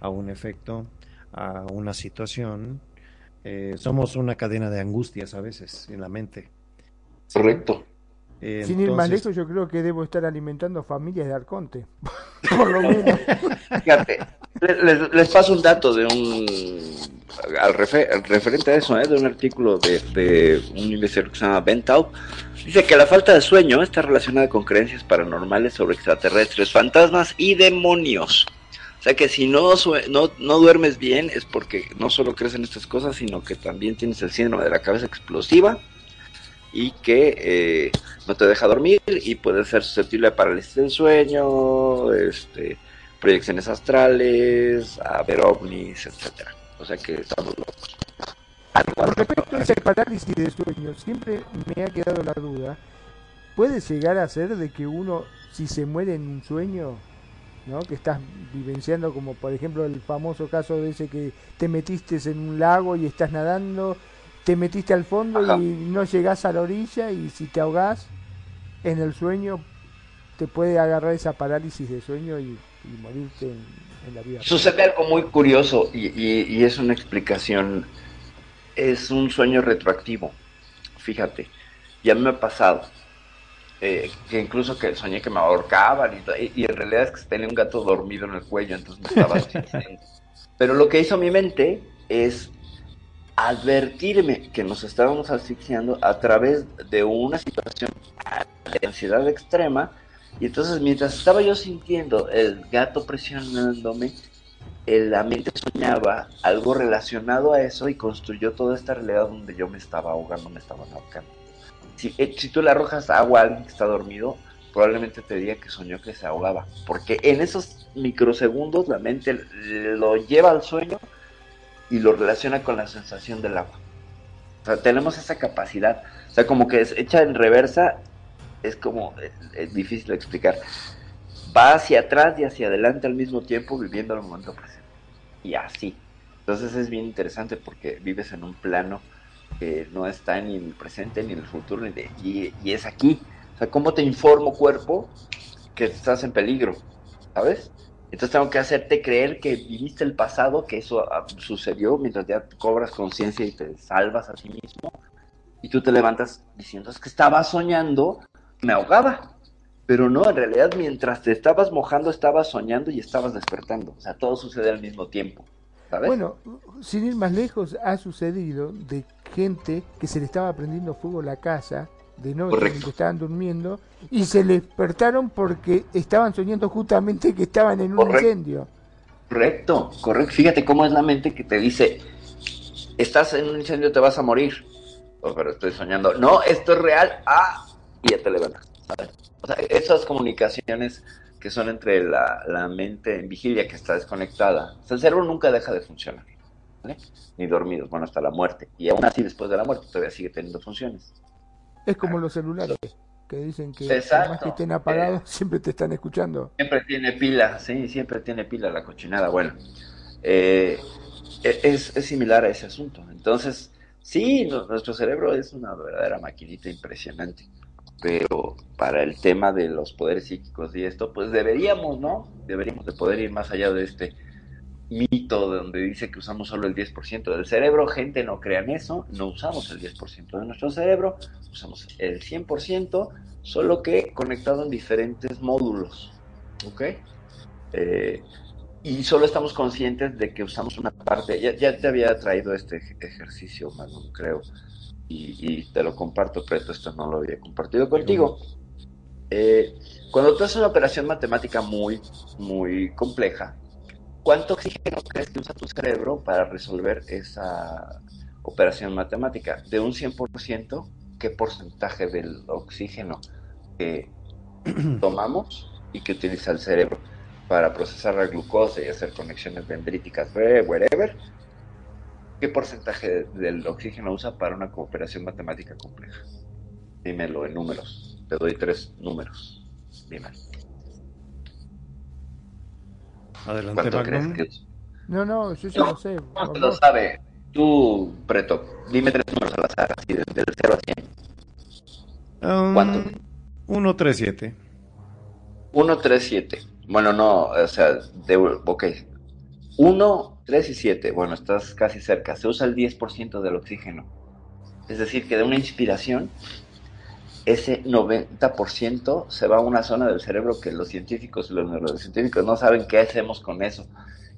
a un efecto, a una situación. Eh, somos una cadena de angustias a veces en la mente. ¿Sí? Correcto. Eh, Sin ir más lejos, yo creo que debo estar alimentando familias de Arconte. [laughs] Por lo [laughs] menos. Fíjate, les, les paso un dato de un. Al, refe- al referente a eso, ¿eh? de un artículo de, un investigador que se llama Ben Taub. Dice que la falta de sueño está relacionada con creencias paranormales sobre extraterrestres, fantasmas y demonios. O sea que si no, no duermes bien es porque no solo crees en estas cosas, sino que también tienes el síndrome de la cabeza explosiva y que eh, no te deja dormir y puede ser susceptible a parálisis del sueño, este, proyecciones astrales, a ver ovnis, etcétera. O sea que estamos locos. Con respecto a esa parálisis de sueño, siempre me ha quedado la duda. ¿Puede llegar a ser de que uno, si se muere en un sueño, ¿no? que estás vivenciando, como por ejemplo el famoso caso de ese que te metiste en un lago y estás nadando, te metiste al fondo Ajá. y no llegás a la orilla y si te ahogás en el sueño, te puede agarrar esa parálisis de sueño y, y morirte en, en la vida. Sucede algo muy curioso y, y- y es una explicación, es un sueño retroactivo. Fíjate, ya me ha pasado. eh, que incluso que soñé que me ahorcaban y, y- en realidad es que tenía un gato dormido en el cuello, entonces me estaba [laughs] asfixiando. Pero lo que hizo mi mente es advertirme que nos estábamos asfixiando a través de una situación de ansiedad extrema y entonces mientras estaba yo sintiendo el gato presionándome, la mente soñaba algo relacionado a eso y construyó toda esta realidad donde yo me estaba ahogando, me estaba ahogando. Si, eh, si tú le arrojas agua a alguien que está dormido, probablemente te diga que soñó que se ahogaba, porque en esos microsegundos la mente lo lleva al sueño y lo relaciona con la sensación del agua. O sea, tenemos esa capacidad, o sea, como que es hecha en reversa, es como, es, difícil de explicar. Va hacia atrás y hacia adelante al mismo tiempo viviendo el momento presente. Y así. Entonces es bien interesante porque vives en un plano que no está ni en el presente ni en el futuro, ni y, y es aquí sea, ¿cómo te informo, cuerpo, que estás en peligro? ¿Sabes? Entonces tengo que hacerte creer que viviste el pasado, que eso ah, sucedió mientras ya cobras conciencia y te salvas a sí mismo. Y tú te levantas diciendo, es que estaba soñando, me ahogaba. Pero no, en realidad mientras te estabas mojando, estabas soñando y estabas despertando. O sea, todo sucede al mismo tiempo. ¿sabes? Bueno, sin ir más lejos, ha sucedido de gente que se le estaba prendiendo fuego la casa de noche que estaban durmiendo y se despertaron porque estaban soñando justamente que estaban en un incendio. Correcto, correcto. Fíjate cómo es la mente que te dice, estás en un incendio, te vas a morir. Oh, pero estoy soñando. No, esto es real. Ah, y ya te levantas. O sea, esas comunicaciones que son entre la, la, mente en vigilia que está desconectada. O sea, el cerebro nunca deja de funcionar. Ni dormidos, bueno, hasta la muerte. Y aún así, después de la muerte, todavía sigue teniendo funciones. Es como los celulares, que dicen que además que estén apagados, siempre te están escuchando. Siempre tiene pila, sí, siempre tiene pila la cochinada. Bueno, eh, e-, es, similar a ese asunto. Entonces, sí, nuestro cerebro es una verdadera maquinita impresionante. Pero para el tema de los poderes psíquicos y esto, pues deberíamos, ¿no? Deberíamos de poder ir más allá de este mito donde dice que usamos solo el 10% del cerebro. Gente, no crean eso, no usamos el 10% de nuestro cerebro, usamos el 100%, solo que conectado en diferentes módulos. ¿Ok? Eh, y solo estamos conscientes de que usamos una parte. Ya, te había traído este ejercicio, Manu, creo, y, te lo comparto, pero esto no lo había compartido contigo. Eh, cuando tú haces una operación matemática muy, muy compleja, ¿Cuánto oxígeno crees que usa tu cerebro para resolver esa operación matemática? De un 100%, ¿qué porcentaje del oxígeno que [clears throat] tomamos y que utiliza el cerebro para procesar la glucosa y hacer conexiones dendríticas, wherever? ¿Qué porcentaje del oxígeno usa para una operación matemática compleja? Dímelo en números. Te doy tres números. Dímelo. Adelante, Magnum. Que... No, no, yo ya lo sé. ¿Cómo lo sabe? Tú, Preto, dime tres números al azar, así desde el 0 a 100. Um, ¿Cuánto? 137. 137. Bueno, no, o sea, de, ok. 1, 3 y 7. Bueno, estás casi cerca. Se usa el 10% del oxígeno. Es decir, que de una inspiración ese 90% se va a una zona del cerebro que los científicos y los neurocientíficos no saben qué hacemos con eso.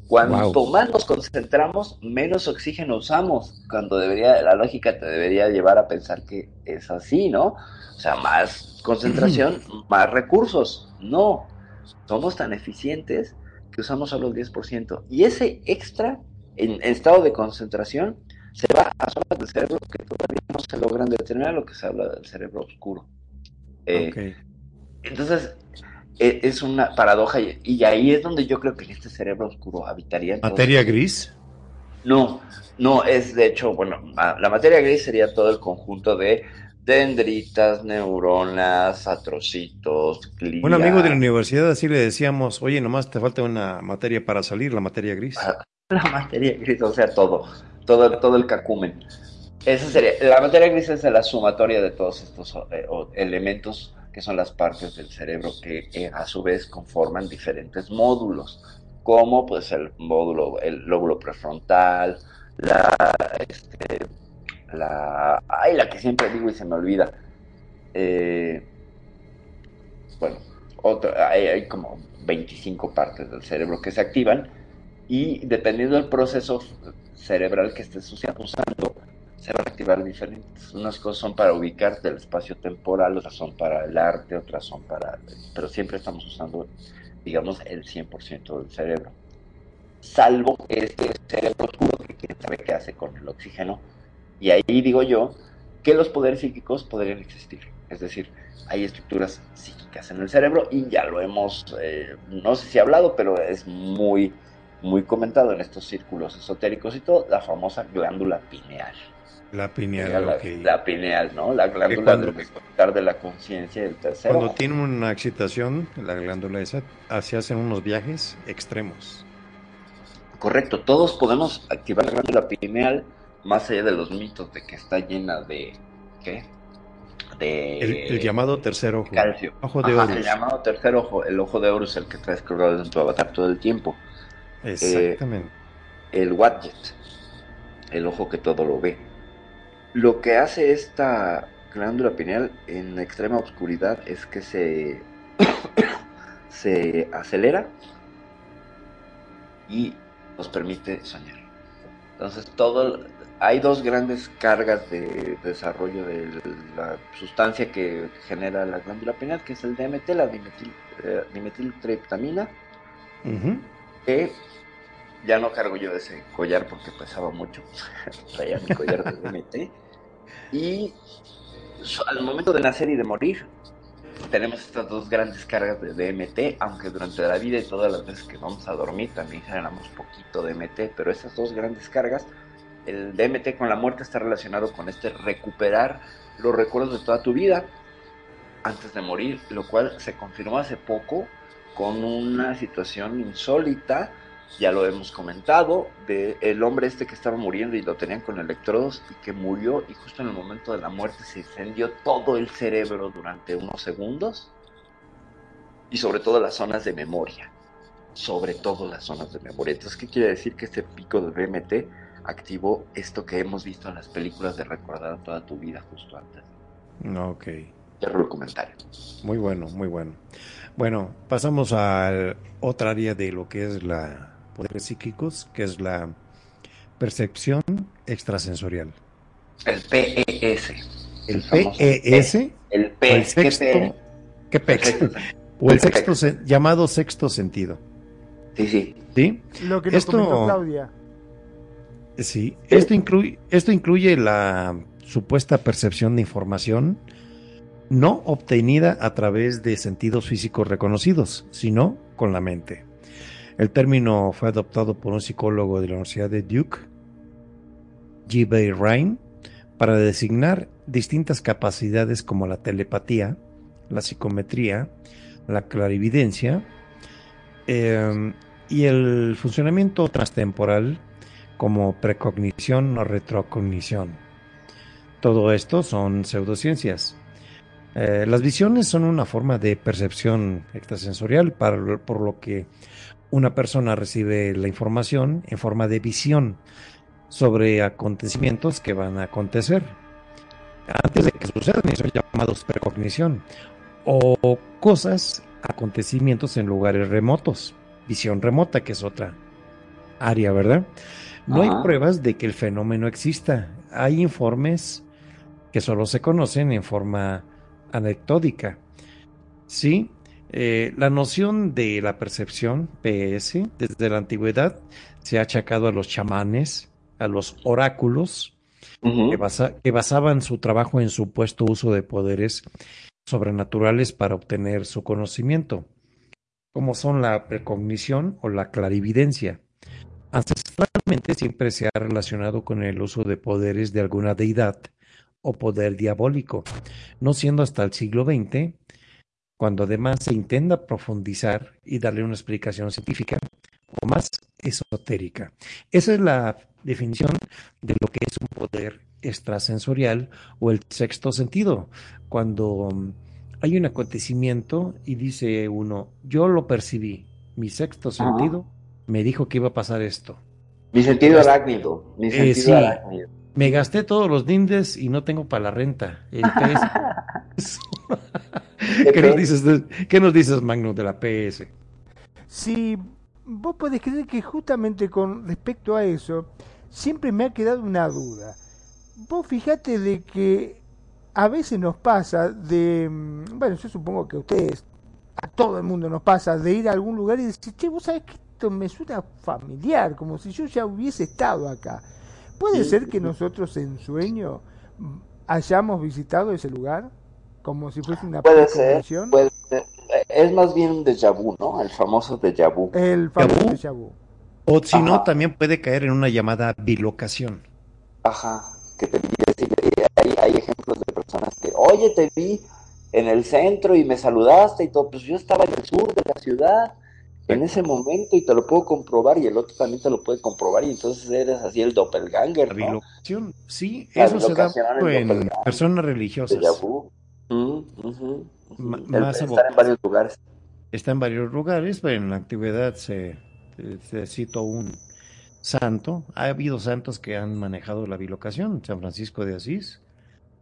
Cuanto más nos concentramos, menos oxígeno usamos, cuando debería, la lógica te debería llevar a pensar que es así, ¿no? O sea, más concentración, [clears throat] más recursos. No, somos tan eficientes que usamos solo el 10%. Y ese extra en estado de concentración se va a zonas del cerebro que todavía no se logran determinar, lo que se habla del cerebro oscuro. Eh, entonces, e, es una paradoja y, ahí es donde yo creo que en este cerebro oscuro habitaría. ¿Materia gris? No, no, es de hecho, bueno, la materia gris sería todo el conjunto de dendritas, neuronas, atrocitos, Un amigo de la universidad así le decíamos, oye, nomás te falta una materia para salir, la materia gris. [laughs] La materia gris, o sea, todo todo, todo el cacumen. Esa sería, la materia gris es la sumatoria de todos estos eh, elementos que son las partes del cerebro que eh, a su vez conforman diferentes módulos, como pues el módulo, el lóbulo prefrontal, la, este, la, ay, la que siempre digo y se me olvida, eh, bueno, otra, hay, como 25 partes del cerebro que se activan y dependiendo del proceso cerebral que estés usando, se van a activar diferentes. Unas cosas son para ubicarte el espacio temporal, otras son para el arte, otras son para... Pero siempre estamos usando, digamos, el 100% del cerebro. Salvo este cerebro oscuro que quién sabe qué hace con el oxígeno. Y ahí digo yo que los poderes psíquicos podrían existir. Es decir, hay estructuras psíquicas en el cerebro y ya lo hemos, eh, no sé si hablado, pero es muy, muy comentado en estos círculos esotéricos y todo, la famosa glándula pineal. La pineal, la, la, pineal, ¿no? La glándula del despertar de la conciencia del tercero. Cuando tiene una excitación, la glándula esa, se hacen unos viajes extremos. Correcto, todos podemos activar la glándula pineal más allá de los mitos de que está llena de, ¿qué? el, llamado tercer ojo. Calcio. Ojo de El llamado tercer ojo. El ojo de oro es el que traes colgado en tu avatar todo el tiempo. Exactamente. Eh, el Wadjet. El ojo que todo lo ve. Lo que hace esta glándula pineal en extrema oscuridad es que se, [coughs] se acelera y nos permite soñar. Entonces todo hay dos grandes cargas de desarrollo de la sustancia que genera la glándula pineal, que es el DMT, la dimetil, eh, dimetiltriptamina, que ya no cargo yo ese collar porque pesaba mucho, [laughs] traía mi collar de DMT, y al momento de nacer y de morir, tenemos estas dos grandes cargas de DMT, aunque durante la vida y todas las veces que vamos a dormir también generamos poquito DMT, pero esas dos grandes cargas el DMT con la muerte está relacionado con este recuperar los recuerdos de toda tu vida antes de morir, lo cual se confirmó hace poco con una situación insólita, ya lo hemos comentado, de el hombre este que estaba muriendo y lo tenían con electrodos y que murió y justo en el momento de la muerte se incendió todo el cerebro durante unos segundos y sobre todo las zonas de memoria, sobre todo las zonas de memoria. Entonces, ¿qué quiere decir que este pico de DMT activó esto que hemos visto en las películas de recordar toda tu vida justo antes. Ok. Cierro el comentario. Muy bueno, muy bueno. Bueno, pasamos a otra área de lo que es la poderes psíquicos, que es la percepción extrasensorial. El PES. El PES. El P. El sexto. ¿Qué [laughs] PEX? O el sexto llamado sexto sentido. Sí, sí. ¿Sí? Lo que nos Esto... comentó Claudia. Sí, esto incluye, esto incluye la supuesta percepción de información no obtenida a través de sentidos físicos reconocidos, sino con la mente. El término fue adoptado por un psicólogo de la Universidad de Duke, G. Bay Ryan, para designar distintas capacidades como la telepatía, la psicometría, la clarividencia eh, y el funcionamiento transtemporal como precognición o retrocognición. Todo esto son pseudociencias. Eh, las visiones son una forma de percepción extrasensorial por lo que una persona recibe la información en forma de visión sobre acontecimientos que van a acontecer antes de que sucedan y son llamados precognición o cosas, acontecimientos en lugares remotos, visión remota que es otra área, ¿verdad? No hay pruebas de que el fenómeno exista. Hay informes que solo se conocen en forma anecdótica. Sí, eh, la noción de la percepción, PS, desde la antigüedad se ha achacado a los chamanes, a los oráculos, que, que, basaban su trabajo en supuesto uso de poderes sobrenaturales para obtener su conocimiento, como son la precognición o la clarividencia. Ancestralmente siempre se ha relacionado con el uso de poderes de alguna deidad o poder diabólico, no siendo hasta el siglo XX, cuando además se intenta profundizar y darle una explicación científica o más esotérica. Esa es la definición de lo que es un poder extrasensorial o el sexto sentido, cuando hay un acontecimiento y dice uno, yo lo percibí, mi sexto sentido me dijo que iba a pasar esto. Mi sentido arácnido. Mi eh, sentido arácnido. Me gasté todos los dindes y no tengo para la renta. PS. [laughs] ¿Qué, nos dices ¿Qué nos dices, Magno, de la PS? Sí, vos podés creer que justamente con respecto a eso, siempre me ha quedado una duda. Vos fijate de que a veces nos pasa de, mm, bueno, yo supongo que a ustedes, a todo el mundo nos pasa de ir a algún lugar y decir, che, vos sabés que me suena familiar, como si yo ya hubiese estado acá. Puede ser que nosotros en sueño hayamos visitado ese lugar? Como si fuese una Puede ser, puede ser. Es más bien un déjà vu, ¿no? El famoso déjà vu. El famoso déjà vu. O si no, Ajá. también puede caer en una llamada bilocación. Ajá, que te hay, hay ejemplos de personas que, oye, te vi en el centro y me saludaste y todo, pues yo estaba en el sur de la ciudad en ese momento y te lo puedo comprobar y el otro también te lo puede comprobar y entonces eres así el doppelganger, La ¿no? bilocación, sí, La eso se da en personas religiosas. Mm, más abocado. en varios lugares. Está en varios lugares, pero en la antigüedad se, se citó un santo. Ha habido santos que han manejado la bilocación, San Francisco de Asís.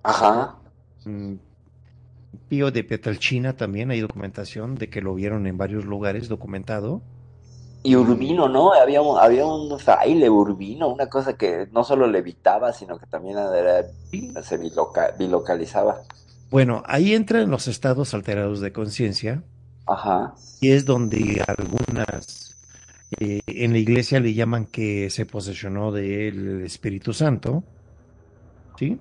Ajá. Pío de Petalchina también hay documentación de que lo vieron en varios lugares documentado. Y Urbino, ¿no? Había un, había un fraile Urbino, una cosa que no solo levitaba, sino que también era, se biloca- bilocalizaba. Bueno, ahí entran los estados alterados de conciencia Ajá. y es donde algunas eh, en la iglesia le llaman que se posesionó del Espíritu Santo, ¿sí?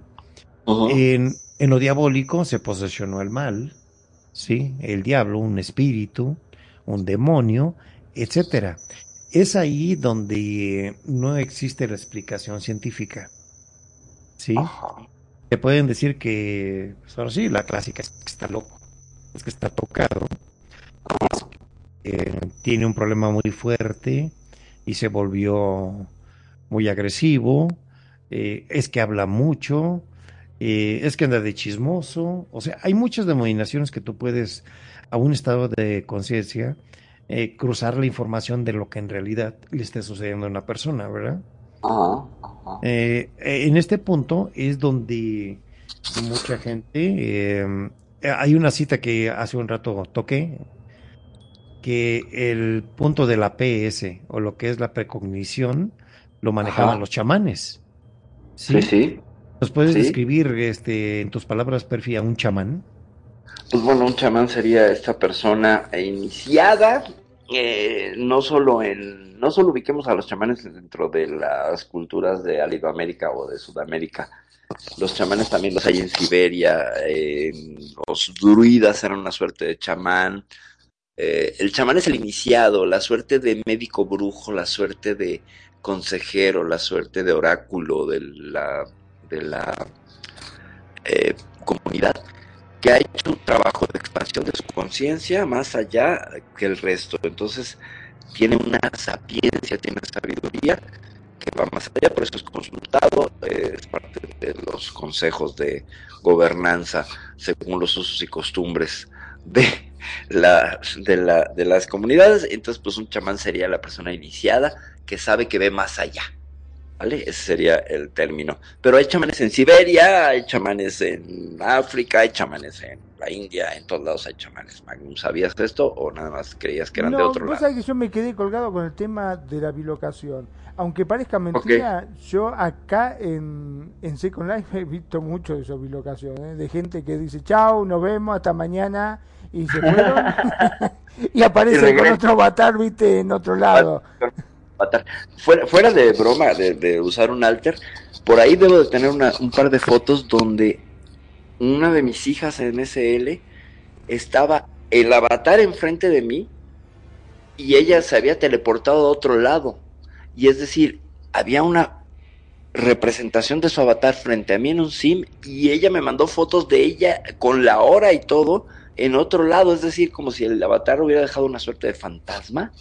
En, en lo diabólico se posesionó el mal, ¿sí? El diablo, un espíritu, un demonio, etcétera. Es ahí donde no existe la explicación científica, ¿sí? Ajá. Te pueden decir que, pues ahora sí, la clásica es que está loco, es que está tocado, eh, tiene un problema muy fuerte y se volvió muy agresivo, eh, es que habla mucho, eh, es que anda de chismoso, o sea, hay muchas denominaciones que tú puedes, a un estado de conciencia, eh, cruzar la información de lo que en realidad le esté sucediendo a una persona, ¿verdad? Ajá. Ajá. Eh, en este punto es donde mucha gente, eh, hay una cita que hace un rato toqué, que el punto de la PS o lo que es la precognición lo manejaban Ajá. los chamanes. Sí, sí. ¿Nos puedes Sí. describir este, en tus palabras, Perfi, a un chamán? Pues bueno, un chamán sería esta persona iniciada, eh, no solo en, no solo ubiquemos a los chamanes dentro de las culturas de Alidoamérica o de Sudamérica. Los chamanes también los hay en Siberia, eh, los druidas eran una suerte de chamán. Eh, el chamán es el iniciado, la suerte de médico brujo, la suerte de consejero, la suerte de oráculo de la, de la eh, comunidad que ha hecho un trabajo de expansión de su conciencia más allá que el resto. Entonces, tiene una sapiencia, tiene sabiduría que va más allá, por eso es consultado, es parte de los consejos de gobernanza según los usos y costumbres de, la, de, la, de las comunidades. Entonces, pues un chamán sería la persona iniciada que sabe que ve más allá. ¿Vale? Ese sería el término. Pero hay chamanes en Siberia, hay chamanes en África, hay chamanes en la India, en todos lados hay chamanes. Magnum, ¿sabías esto o nada más creías que eran de otro vos lado? sabés que yo me quedé colgado con el tema de la bilocación. Aunque parezca mentira, yo acá en, en Second Life [laughs] he visto mucho de eso, bilocación, ¿eh? de gente que dice chao, nos vemos, hasta mañana, y se fueron, [laughs] [laughs] y aparecen con otro avatar, viste, en otro lado. Matar. Fuera, fuera de broma de, de usar un alter, por ahí debo de tener una- un par de fotos donde una de mis hijas en SL estaba el avatar enfrente de mí y ella se había teleportado a otro lado. Y es decir, había una representación de su avatar frente a mí en un sim y ella me mandó fotos de ella con la hora y todo en otro lado, es decir, como si el avatar hubiera dejado una suerte de fantasma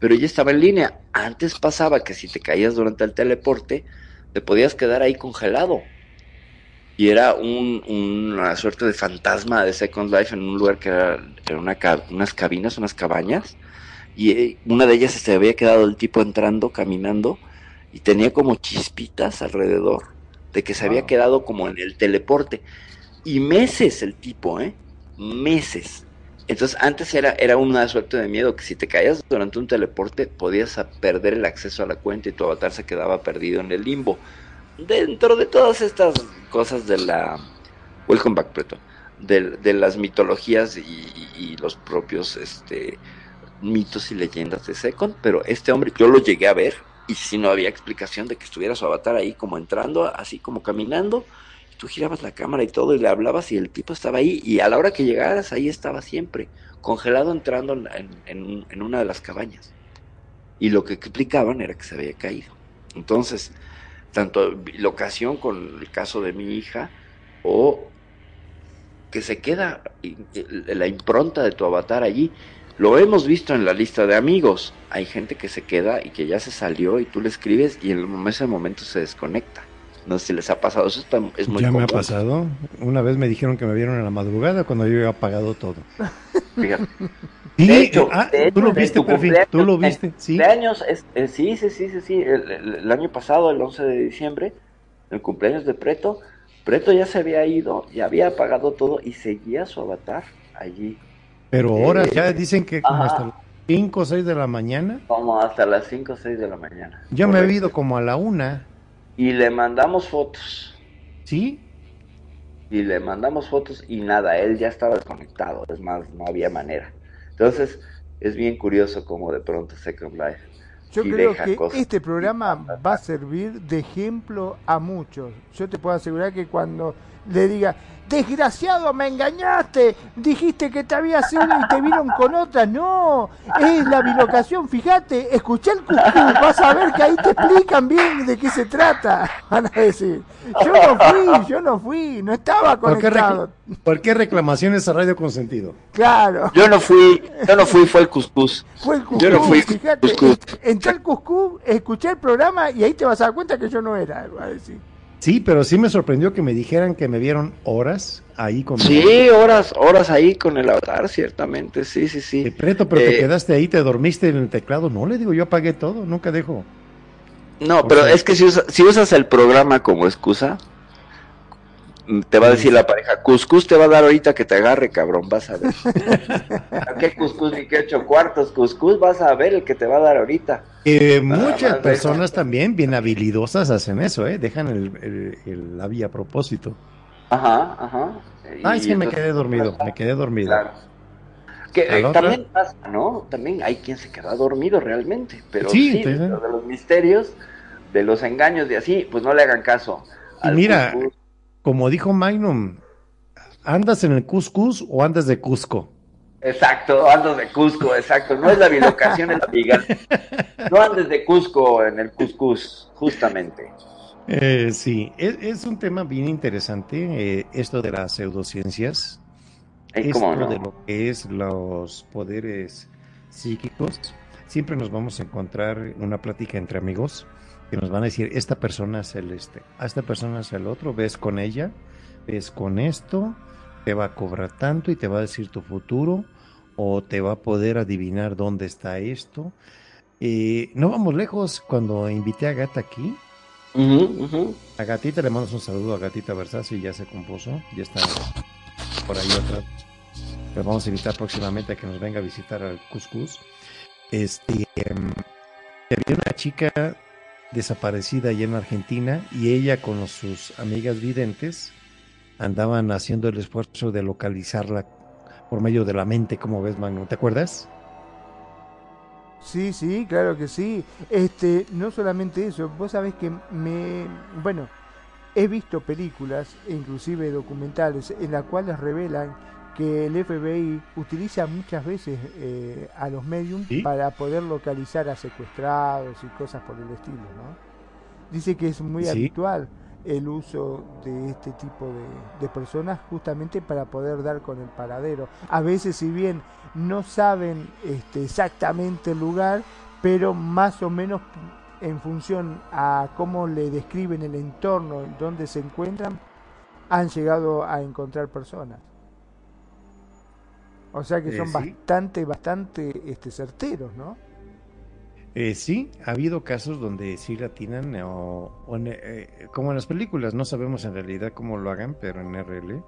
pero ella estaba en línea. Antes pasaba que si te caías durante el teleporte, te podías quedar ahí congelado. Y era un- una suerte de fantasma de Second Life en un lugar que era, era una unas cabinas, unas cabañas. Y eh, una de ellas se había quedado el tipo entrando, caminando, y tenía como chispitas alrededor de que se había quedado como en el teleporte. Y meses el tipo, ¿eh? Meses. Entonces antes era, era una suerte de miedo que si te caías durante un teleporte podías perder el acceso a la cuenta y tu avatar se quedaba perdido en el limbo. Dentro de todas estas cosas de la... Welcome back, Preto. De, de las mitologías y, y- y los propios este, mitos y leyendas de Second, pero este hombre yo lo llegué a ver y si no había explicación de que estuviera su avatar ahí como entrando, así como caminando, tú girabas la cámara y todo y le hablabas y el tipo estaba ahí y a la hora que llegaras ahí estaba siempre, congelado entrando en, una de las cabañas. Y lo que explicaban era que se había caído. Entonces, tanto locación con el caso de mi hija o que se queda la impronta de tu avatar allí. Lo hemos visto en la lista de amigos. Hay gente que se queda y que ya se salió y tú le escribes y en ese momento se desconecta. No sé si les ha pasado, eso es muy Ya me ha pasado. Una vez me dijeron que me vieron en la madrugada cuando yo había apagado todo. Fíjate. de hecho, ah, tú lo viste, tú lo viste, sí. Años, eh, sí, sí, sí, sí, sí. El, año pasado, el 11 de diciembre, el cumpleaños de Preto, Preto ya se había ido, ya había apagado todo y seguía su avatar allí. Pero ahora eh, ya dicen que como hasta las 5 o 6 de la mañana. Como hasta las 5 o 6 de la mañana. Yo me he ido como a la una. Y le mandamos fotos. ¿Sí? Y le mandamos fotos y nada, él ya estaba desconectado, es más, no había manera. Entonces, es bien curioso cómo de pronto Second Life yo creo que este programa va a servir de ejemplo a muchos. Yo te puedo asegurar que cuando le diga, desgraciado, me engañaste, dijiste que te había sido y te vieron con otra, no, es la bilocación, fíjate, escuché el cucú, vas a ver que ahí te explican bien de qué se trata, [laughs] van a decir, yo no fui, yo no fui, no estaba conectado. ¿Por qué, reclamaciones a Radio Consentido? Claro. Yo no fui, yo no fui, fue el cuscús. Fue el cuscús, yo no fui fíjate, entré al cuscús, escuché el programa y ahí te vas a dar cuenta que yo no era, va a decir. Sí, pero sí me sorprendió que me dijeran que me vieron horas ahí con Sí, horas, horas ahí con el avatar, ciertamente, sí, sí, sí. Te preto, pero te eh, quedaste ahí, te dormiste en el teclado. No, le digo, yo apagué todo, nunca dejo. No, pero es que si, si usas el programa como excusa, te va a decir la pareja, Cuscus te va a dar ahorita que te agarre, cabrón, vas a ver. [laughs] ¿A qué Cuscus ni qué ocho cuartos? Cuscus vas a ver el que te va a dar ahorita. Eh, muchas personas también bien habilidosas hacen eso, ¿eh? Dejan el, el, la vía a propósito. Ajá, ajá. Ay, sí, me quedé dormido, me quedé dormido. Claro. Que eh, también pasa, ¿no? También hay quien se queda dormido realmente, pero sí, de los misterios, de los engaños de así, pues no le hagan caso. Y mira, como dijo Magnum, ¿andas en el Cuscus o andas de Cusco? Exacto, andas de Cusco, exacto. No es la bilocación, es la viga. No andes de Cusco en el Cuscus, justamente. Eh, sí, es, un tema bien interesante, eh, esto de las pseudociencias, esto de lo que es los poderes psíquicos. Siempre nos vamos a encontrar una plática entre amigos que nos van a decir, esta persona es el este, a esta persona es el otro, ves con ella, ves con esto, te va a cobrar tanto y te va a decir tu futuro, o te va a poder adivinar dónde está esto. Eh, no vamos lejos, cuando invité a Gata aquí, a Gatita le mando un saludo a Gatita Versace, ya se compuso, ya está por ahí otra. Le vamos a invitar próximamente a que nos venga a visitar al Cuscus. Este, em, había una chica desaparecida allá en Argentina y ella con sus amigas videntes andaban haciendo el esfuerzo de localizarla por medio de la mente, como ves, Magno, ¿te acuerdas? Sí, sí, claro que sí. Este, no solamente eso, vos sabés que me, bueno, he visto películas, inclusive documentales, en las cuales revelan que el FBI utiliza muchas veces eh, a los mediums para poder localizar a secuestrados y cosas por el estilo, ¿no? Dice que es muy habitual el uso de este tipo de, personas justamente para poder dar con el paradero. A veces, si bien no saben este, exactamente el lugar, pero más o menos en función a cómo le describen el entorno donde se encuentran, han llegado a encontrar personas. O sea que eh, son bastante, bastante este, certeros, ¿no? Eh, sí, ha habido casos donde sí latinan, o, eh, como en las películas, no sabemos en realidad cómo lo hagan, pero en RL,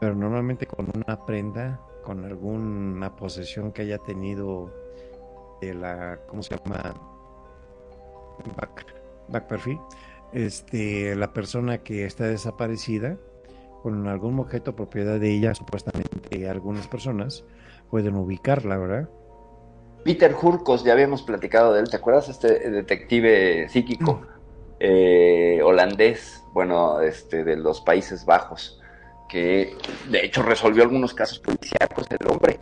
pero normalmente con una prenda, con alguna posesión que haya tenido de la, ¿cómo se llama? Back, back perfil, este, la persona que está desaparecida, con algún objeto propiedad de ella, supuestamente algunas personas pueden ubicarla, ¿verdad? Peter Hurkos, ya habíamos platicado de él, ¿te acuerdas? Este detective psíquico. eh, holandés, bueno, este, de los Países Bajos, que de hecho resolvió algunos casos policíacos del hombre.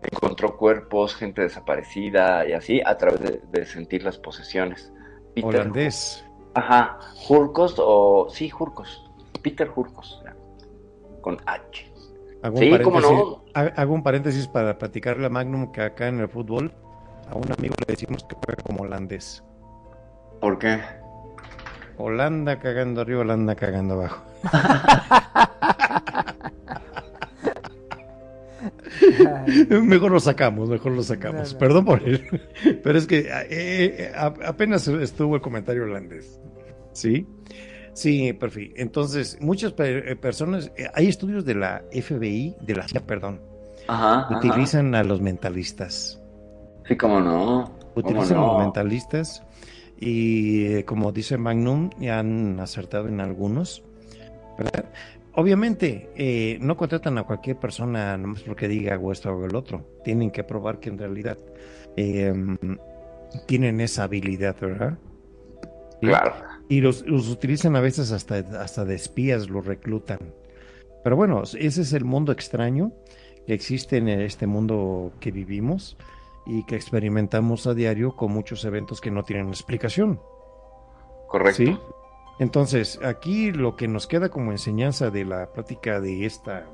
Encontró cuerpos, gente desaparecida y así a través de, sentir las posesiones. holandés. Ajá, Jurkos o sí, Jurkos. Peter Jurkos, con H. ¿Hago sí, cómo no. Hago un paréntesis para platicarle a Magnum que acá en el fútbol a un amigo le decimos que juega como holandés. ¿Por qué? Holanda cagando arriba, Holanda cagando abajo. [laughs] mejor lo sacamos, mejor lo sacamos. Perdón por él. Pero es que eh, eh, apenas estuvo el comentario holandés. ¿Sí? Sí, perfecto. Entonces, muchas eh, personas, hay estudios de la FBI, de la CIA, perdón, utilizan a los mentalistas. Sí, cómo no. Utilizan a los mentalistas y como dice Magnum, ya han acertado en algunos. Obviamente, eh, no contratan a cualquier persona nomás porque diga o esto o el otro. Tienen que probar que en realidad em, tienen esa habilidad, ¿verdad? Claro. Y los, los, utilizan a veces hasta, hasta de espías, los reclutan. Pero bueno, ese es el mundo extraño que existe en este mundo que vivimos y que experimentamos a diario con muchos eventos que no tienen explicación. Correcto. ¿Sí? Entonces, aquí lo que nos queda como enseñanza de la práctica de esta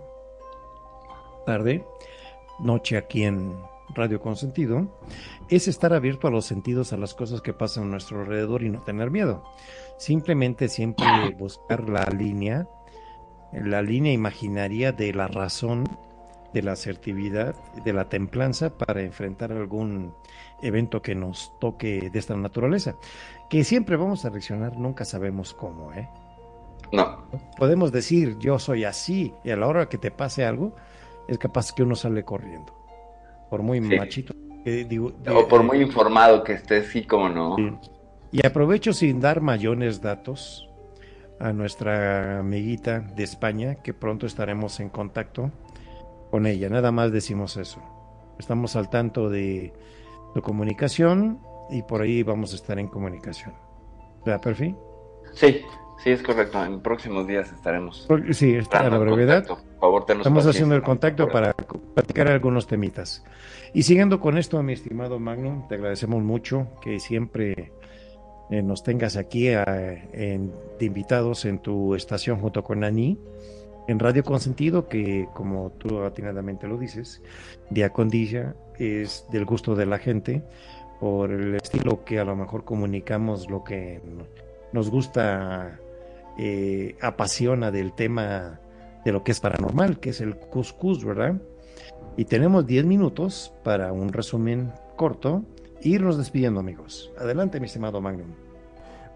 tarde, noche aquí en Radio Consentido, es estar abierto a los sentidos, a las cosas que pasan a nuestro alrededor y no tener miedo. Simplemente siempre [coughs] buscar la línea, la línea imaginaria de la razón de la asertividad, de la templanza para enfrentar algún evento que nos toque de esta naturaleza. Que siempre vamos a reaccionar, nunca sabemos cómo, ¿eh? No. Podemos decir, yo soy así, y a la hora que te pase algo, es capaz que uno sale corriendo. Por muy machito. digo, o por muy informado que esté, sí como no. Y aprovecho sin dar mayores datos a nuestra amiguita de España, que pronto estaremos en contacto con ella, nada más decimos eso. Estamos al tanto de tu comunicación y por ahí vamos a estar en comunicación. ¿Verdad, Perfi? Sí, sí, es correcto. En próximos días estaremos. Sí, está a la brevedad. favor, Estamos haciendo el contacto para platicar algunos temitas. Y siguiendo con esto, mi estimado Magnum, te agradecemos mucho que siempre eh, nos tengas aquí eh, de invitados en tu estación junto con Ani en Radio Consentido, que como tú atinadamente lo dices, Diacondilla es del gusto de la gente por el estilo que a lo mejor comunicamos lo que nos gusta, eh, apasiona del tema de lo que es paranormal, que es el cuscús, ¿verdad? Y tenemos 10 minutos para un resumen corto e irnos despidiendo, amigos. Adelante, mi estimado Magnum.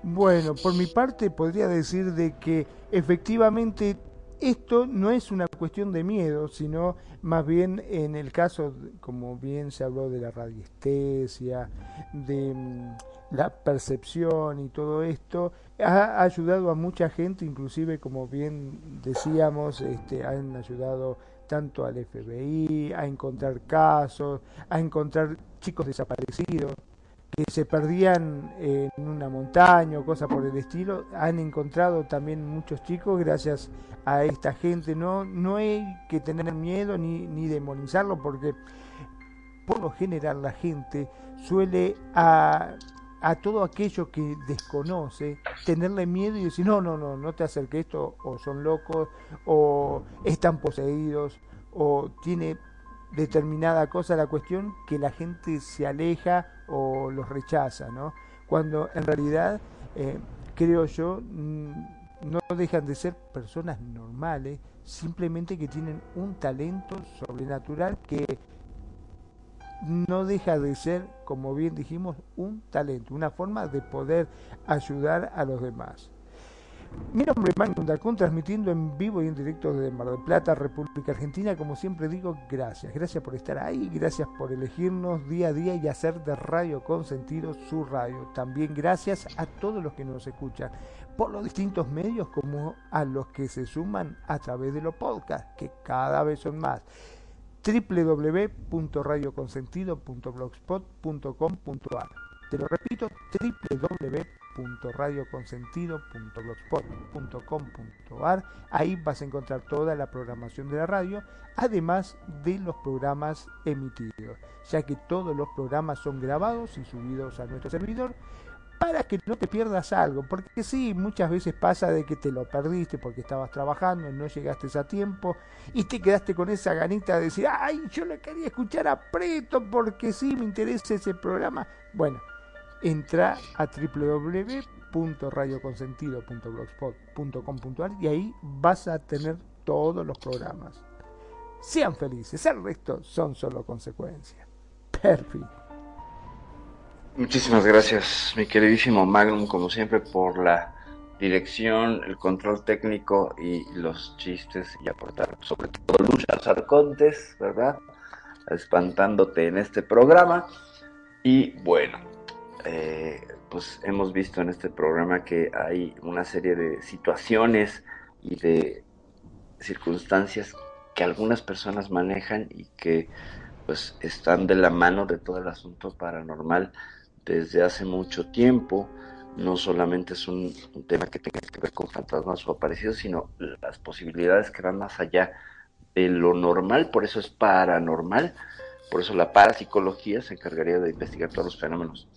Bueno, por mi parte podría decir de que efectivamente esto no es una cuestión de miedo, sino más bien en el caso, como bien se habló de la radiestesia, de mm, la percepción y todo esto, ha ayudado a mucha gente, inclusive como bien decíamos, este, han ayudado tanto al FBI a encontrar casos, a encontrar chicos desaparecidos que se perdían en una montaña o cosas por el estilo, han encontrado también muchos chicos gracias a esta gente. No, no hay que tener miedo ni, ni demonizarlo porque por lo general la gente suele a, a todo aquello que desconoce tenerle miedo y decir no, no, no, no te acerques esto o son locos o están poseídos o tiene determinada cosa la cuestión que la gente se aleja o los rechaza, ¿no? Cuando en realidad, eh, creo yo, mm, no dejan de ser personas normales, simplemente que tienen un talento sobrenatural que no deja de ser, como bien dijimos, un talento, una forma de poder ayudar a los demás. Mi nombre es Magnum Dacun, transmitiendo en vivo y en directo desde Mar del Plata, República Argentina. Como siempre digo, gracias. Gracias por estar ahí, gracias por elegirnos día a día y hacer de Radio Consentido su radio. También gracias a todos los que nos escuchan por los distintos medios como a los que se suman a través de los podcasts, que cada vez son más www.radioconsentido.blogspot.com.ar Te lo repito, www.radioconsentido.blogspot.com.ar. Ahí vas a encontrar toda la programación de la radio, además de los programas emitidos, ya que todos los programas son grabados y subidos a nuestro servidor para que no te pierdas algo, porque sí, muchas veces pasa de que te lo perdiste porque estabas trabajando, no llegaste a tiempo y te quedaste con esa ganita de decir, ay, yo le quería escuchar a Preto porque sí me interesa ese programa. Bueno, entra a www.radioconsentido.blogspot.com.ar y ahí vas a tener todos los programas. Sean felices, el resto son solo consecuencias. Perfecto. Muchísimas gracias, mi queridísimo Magnum, como siempre, por la dirección, el control técnico y los chistes y aportar sobre todo luchas arcontes, ¿verdad? Espantándote en este programa. Y bueno, eh, pues hemos visto en este programa que hay una serie de situaciones y de circunstancias que algunas personas manejan y que pues están de la mano de todo el asunto paranormal desde hace mucho tiempo. No solamente es un, tema que tenga que ver con fantasmas o aparecidos, sino las posibilidades que van más allá de lo normal, por eso es paranormal, por eso la parapsicología se encargaría de investigar todos los fenómenos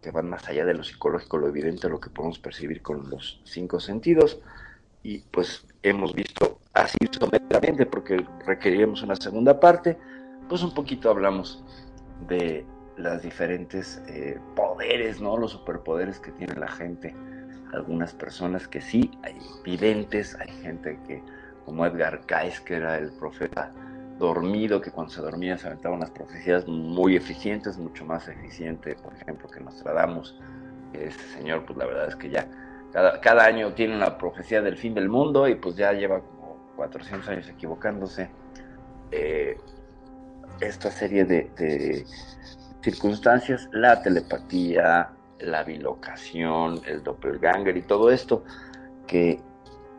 que van más allá de lo psicológico, lo evidente, lo que podemos percibir con los cinco sentidos. Y pues hemos visto así someramente, porque requeríamos una segunda parte, pues un poquito hablamos de las diferentes eh, poderes, ¿no? Los superpoderes que tiene la gente. Algunas personas que sí, hay videntes, hay gente que, como Edgar Cayce, que era el profeta dormido, que cuando se dormía se aventaba unas profecías muy eficientes, mucho más eficiente, por ejemplo, que Nostradamus. Este señor, pues la verdad es que ya cada, año tiene una profecía del fin del mundo y pues ya lleva como 400 años equivocándose. Eh, esta serie de, circunstancias, la telepatía, la bilocación, el doppelganger y todo esto, que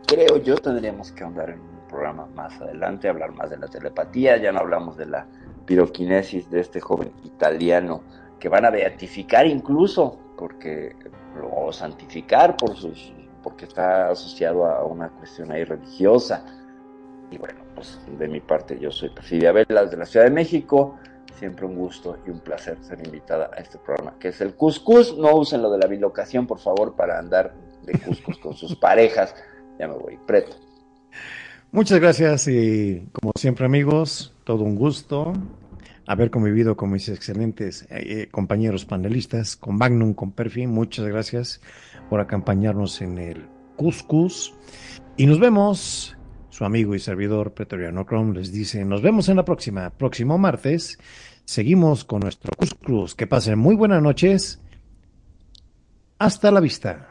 creo yo tendríamos que ahondar en un programa más adelante, hablar más de la telepatía, ya no hablamos de la piroquinesis de este joven italiano que van a beatificar incluso, porque lo santificar por sus, porque está asociado a una cuestión ahí religiosa. Y bueno, pues de mi parte yo soy Perfidia Velas de la Ciudad de México, Siempre un gusto y un placer ser invitada a este programa, que es el Cuscus. No usen lo de la bilocación, por favor, para andar de Cuscus con sus [laughs] parejas. Ya me voy, preto. Muchas gracias y como siempre amigos, todo un gusto haber convivido con mis excelentes eh, compañeros panelistas, con Magnum, con Perfi. Muchas gracias por acompañarnos en el Cuscus. Y nos vemos, su amigo y servidor Pretoriano Chrome les dice, nos vemos en la próxima, próximo martes Seguimos con nuestro Cruz Que pasen muy buenas noches. Hasta la vista.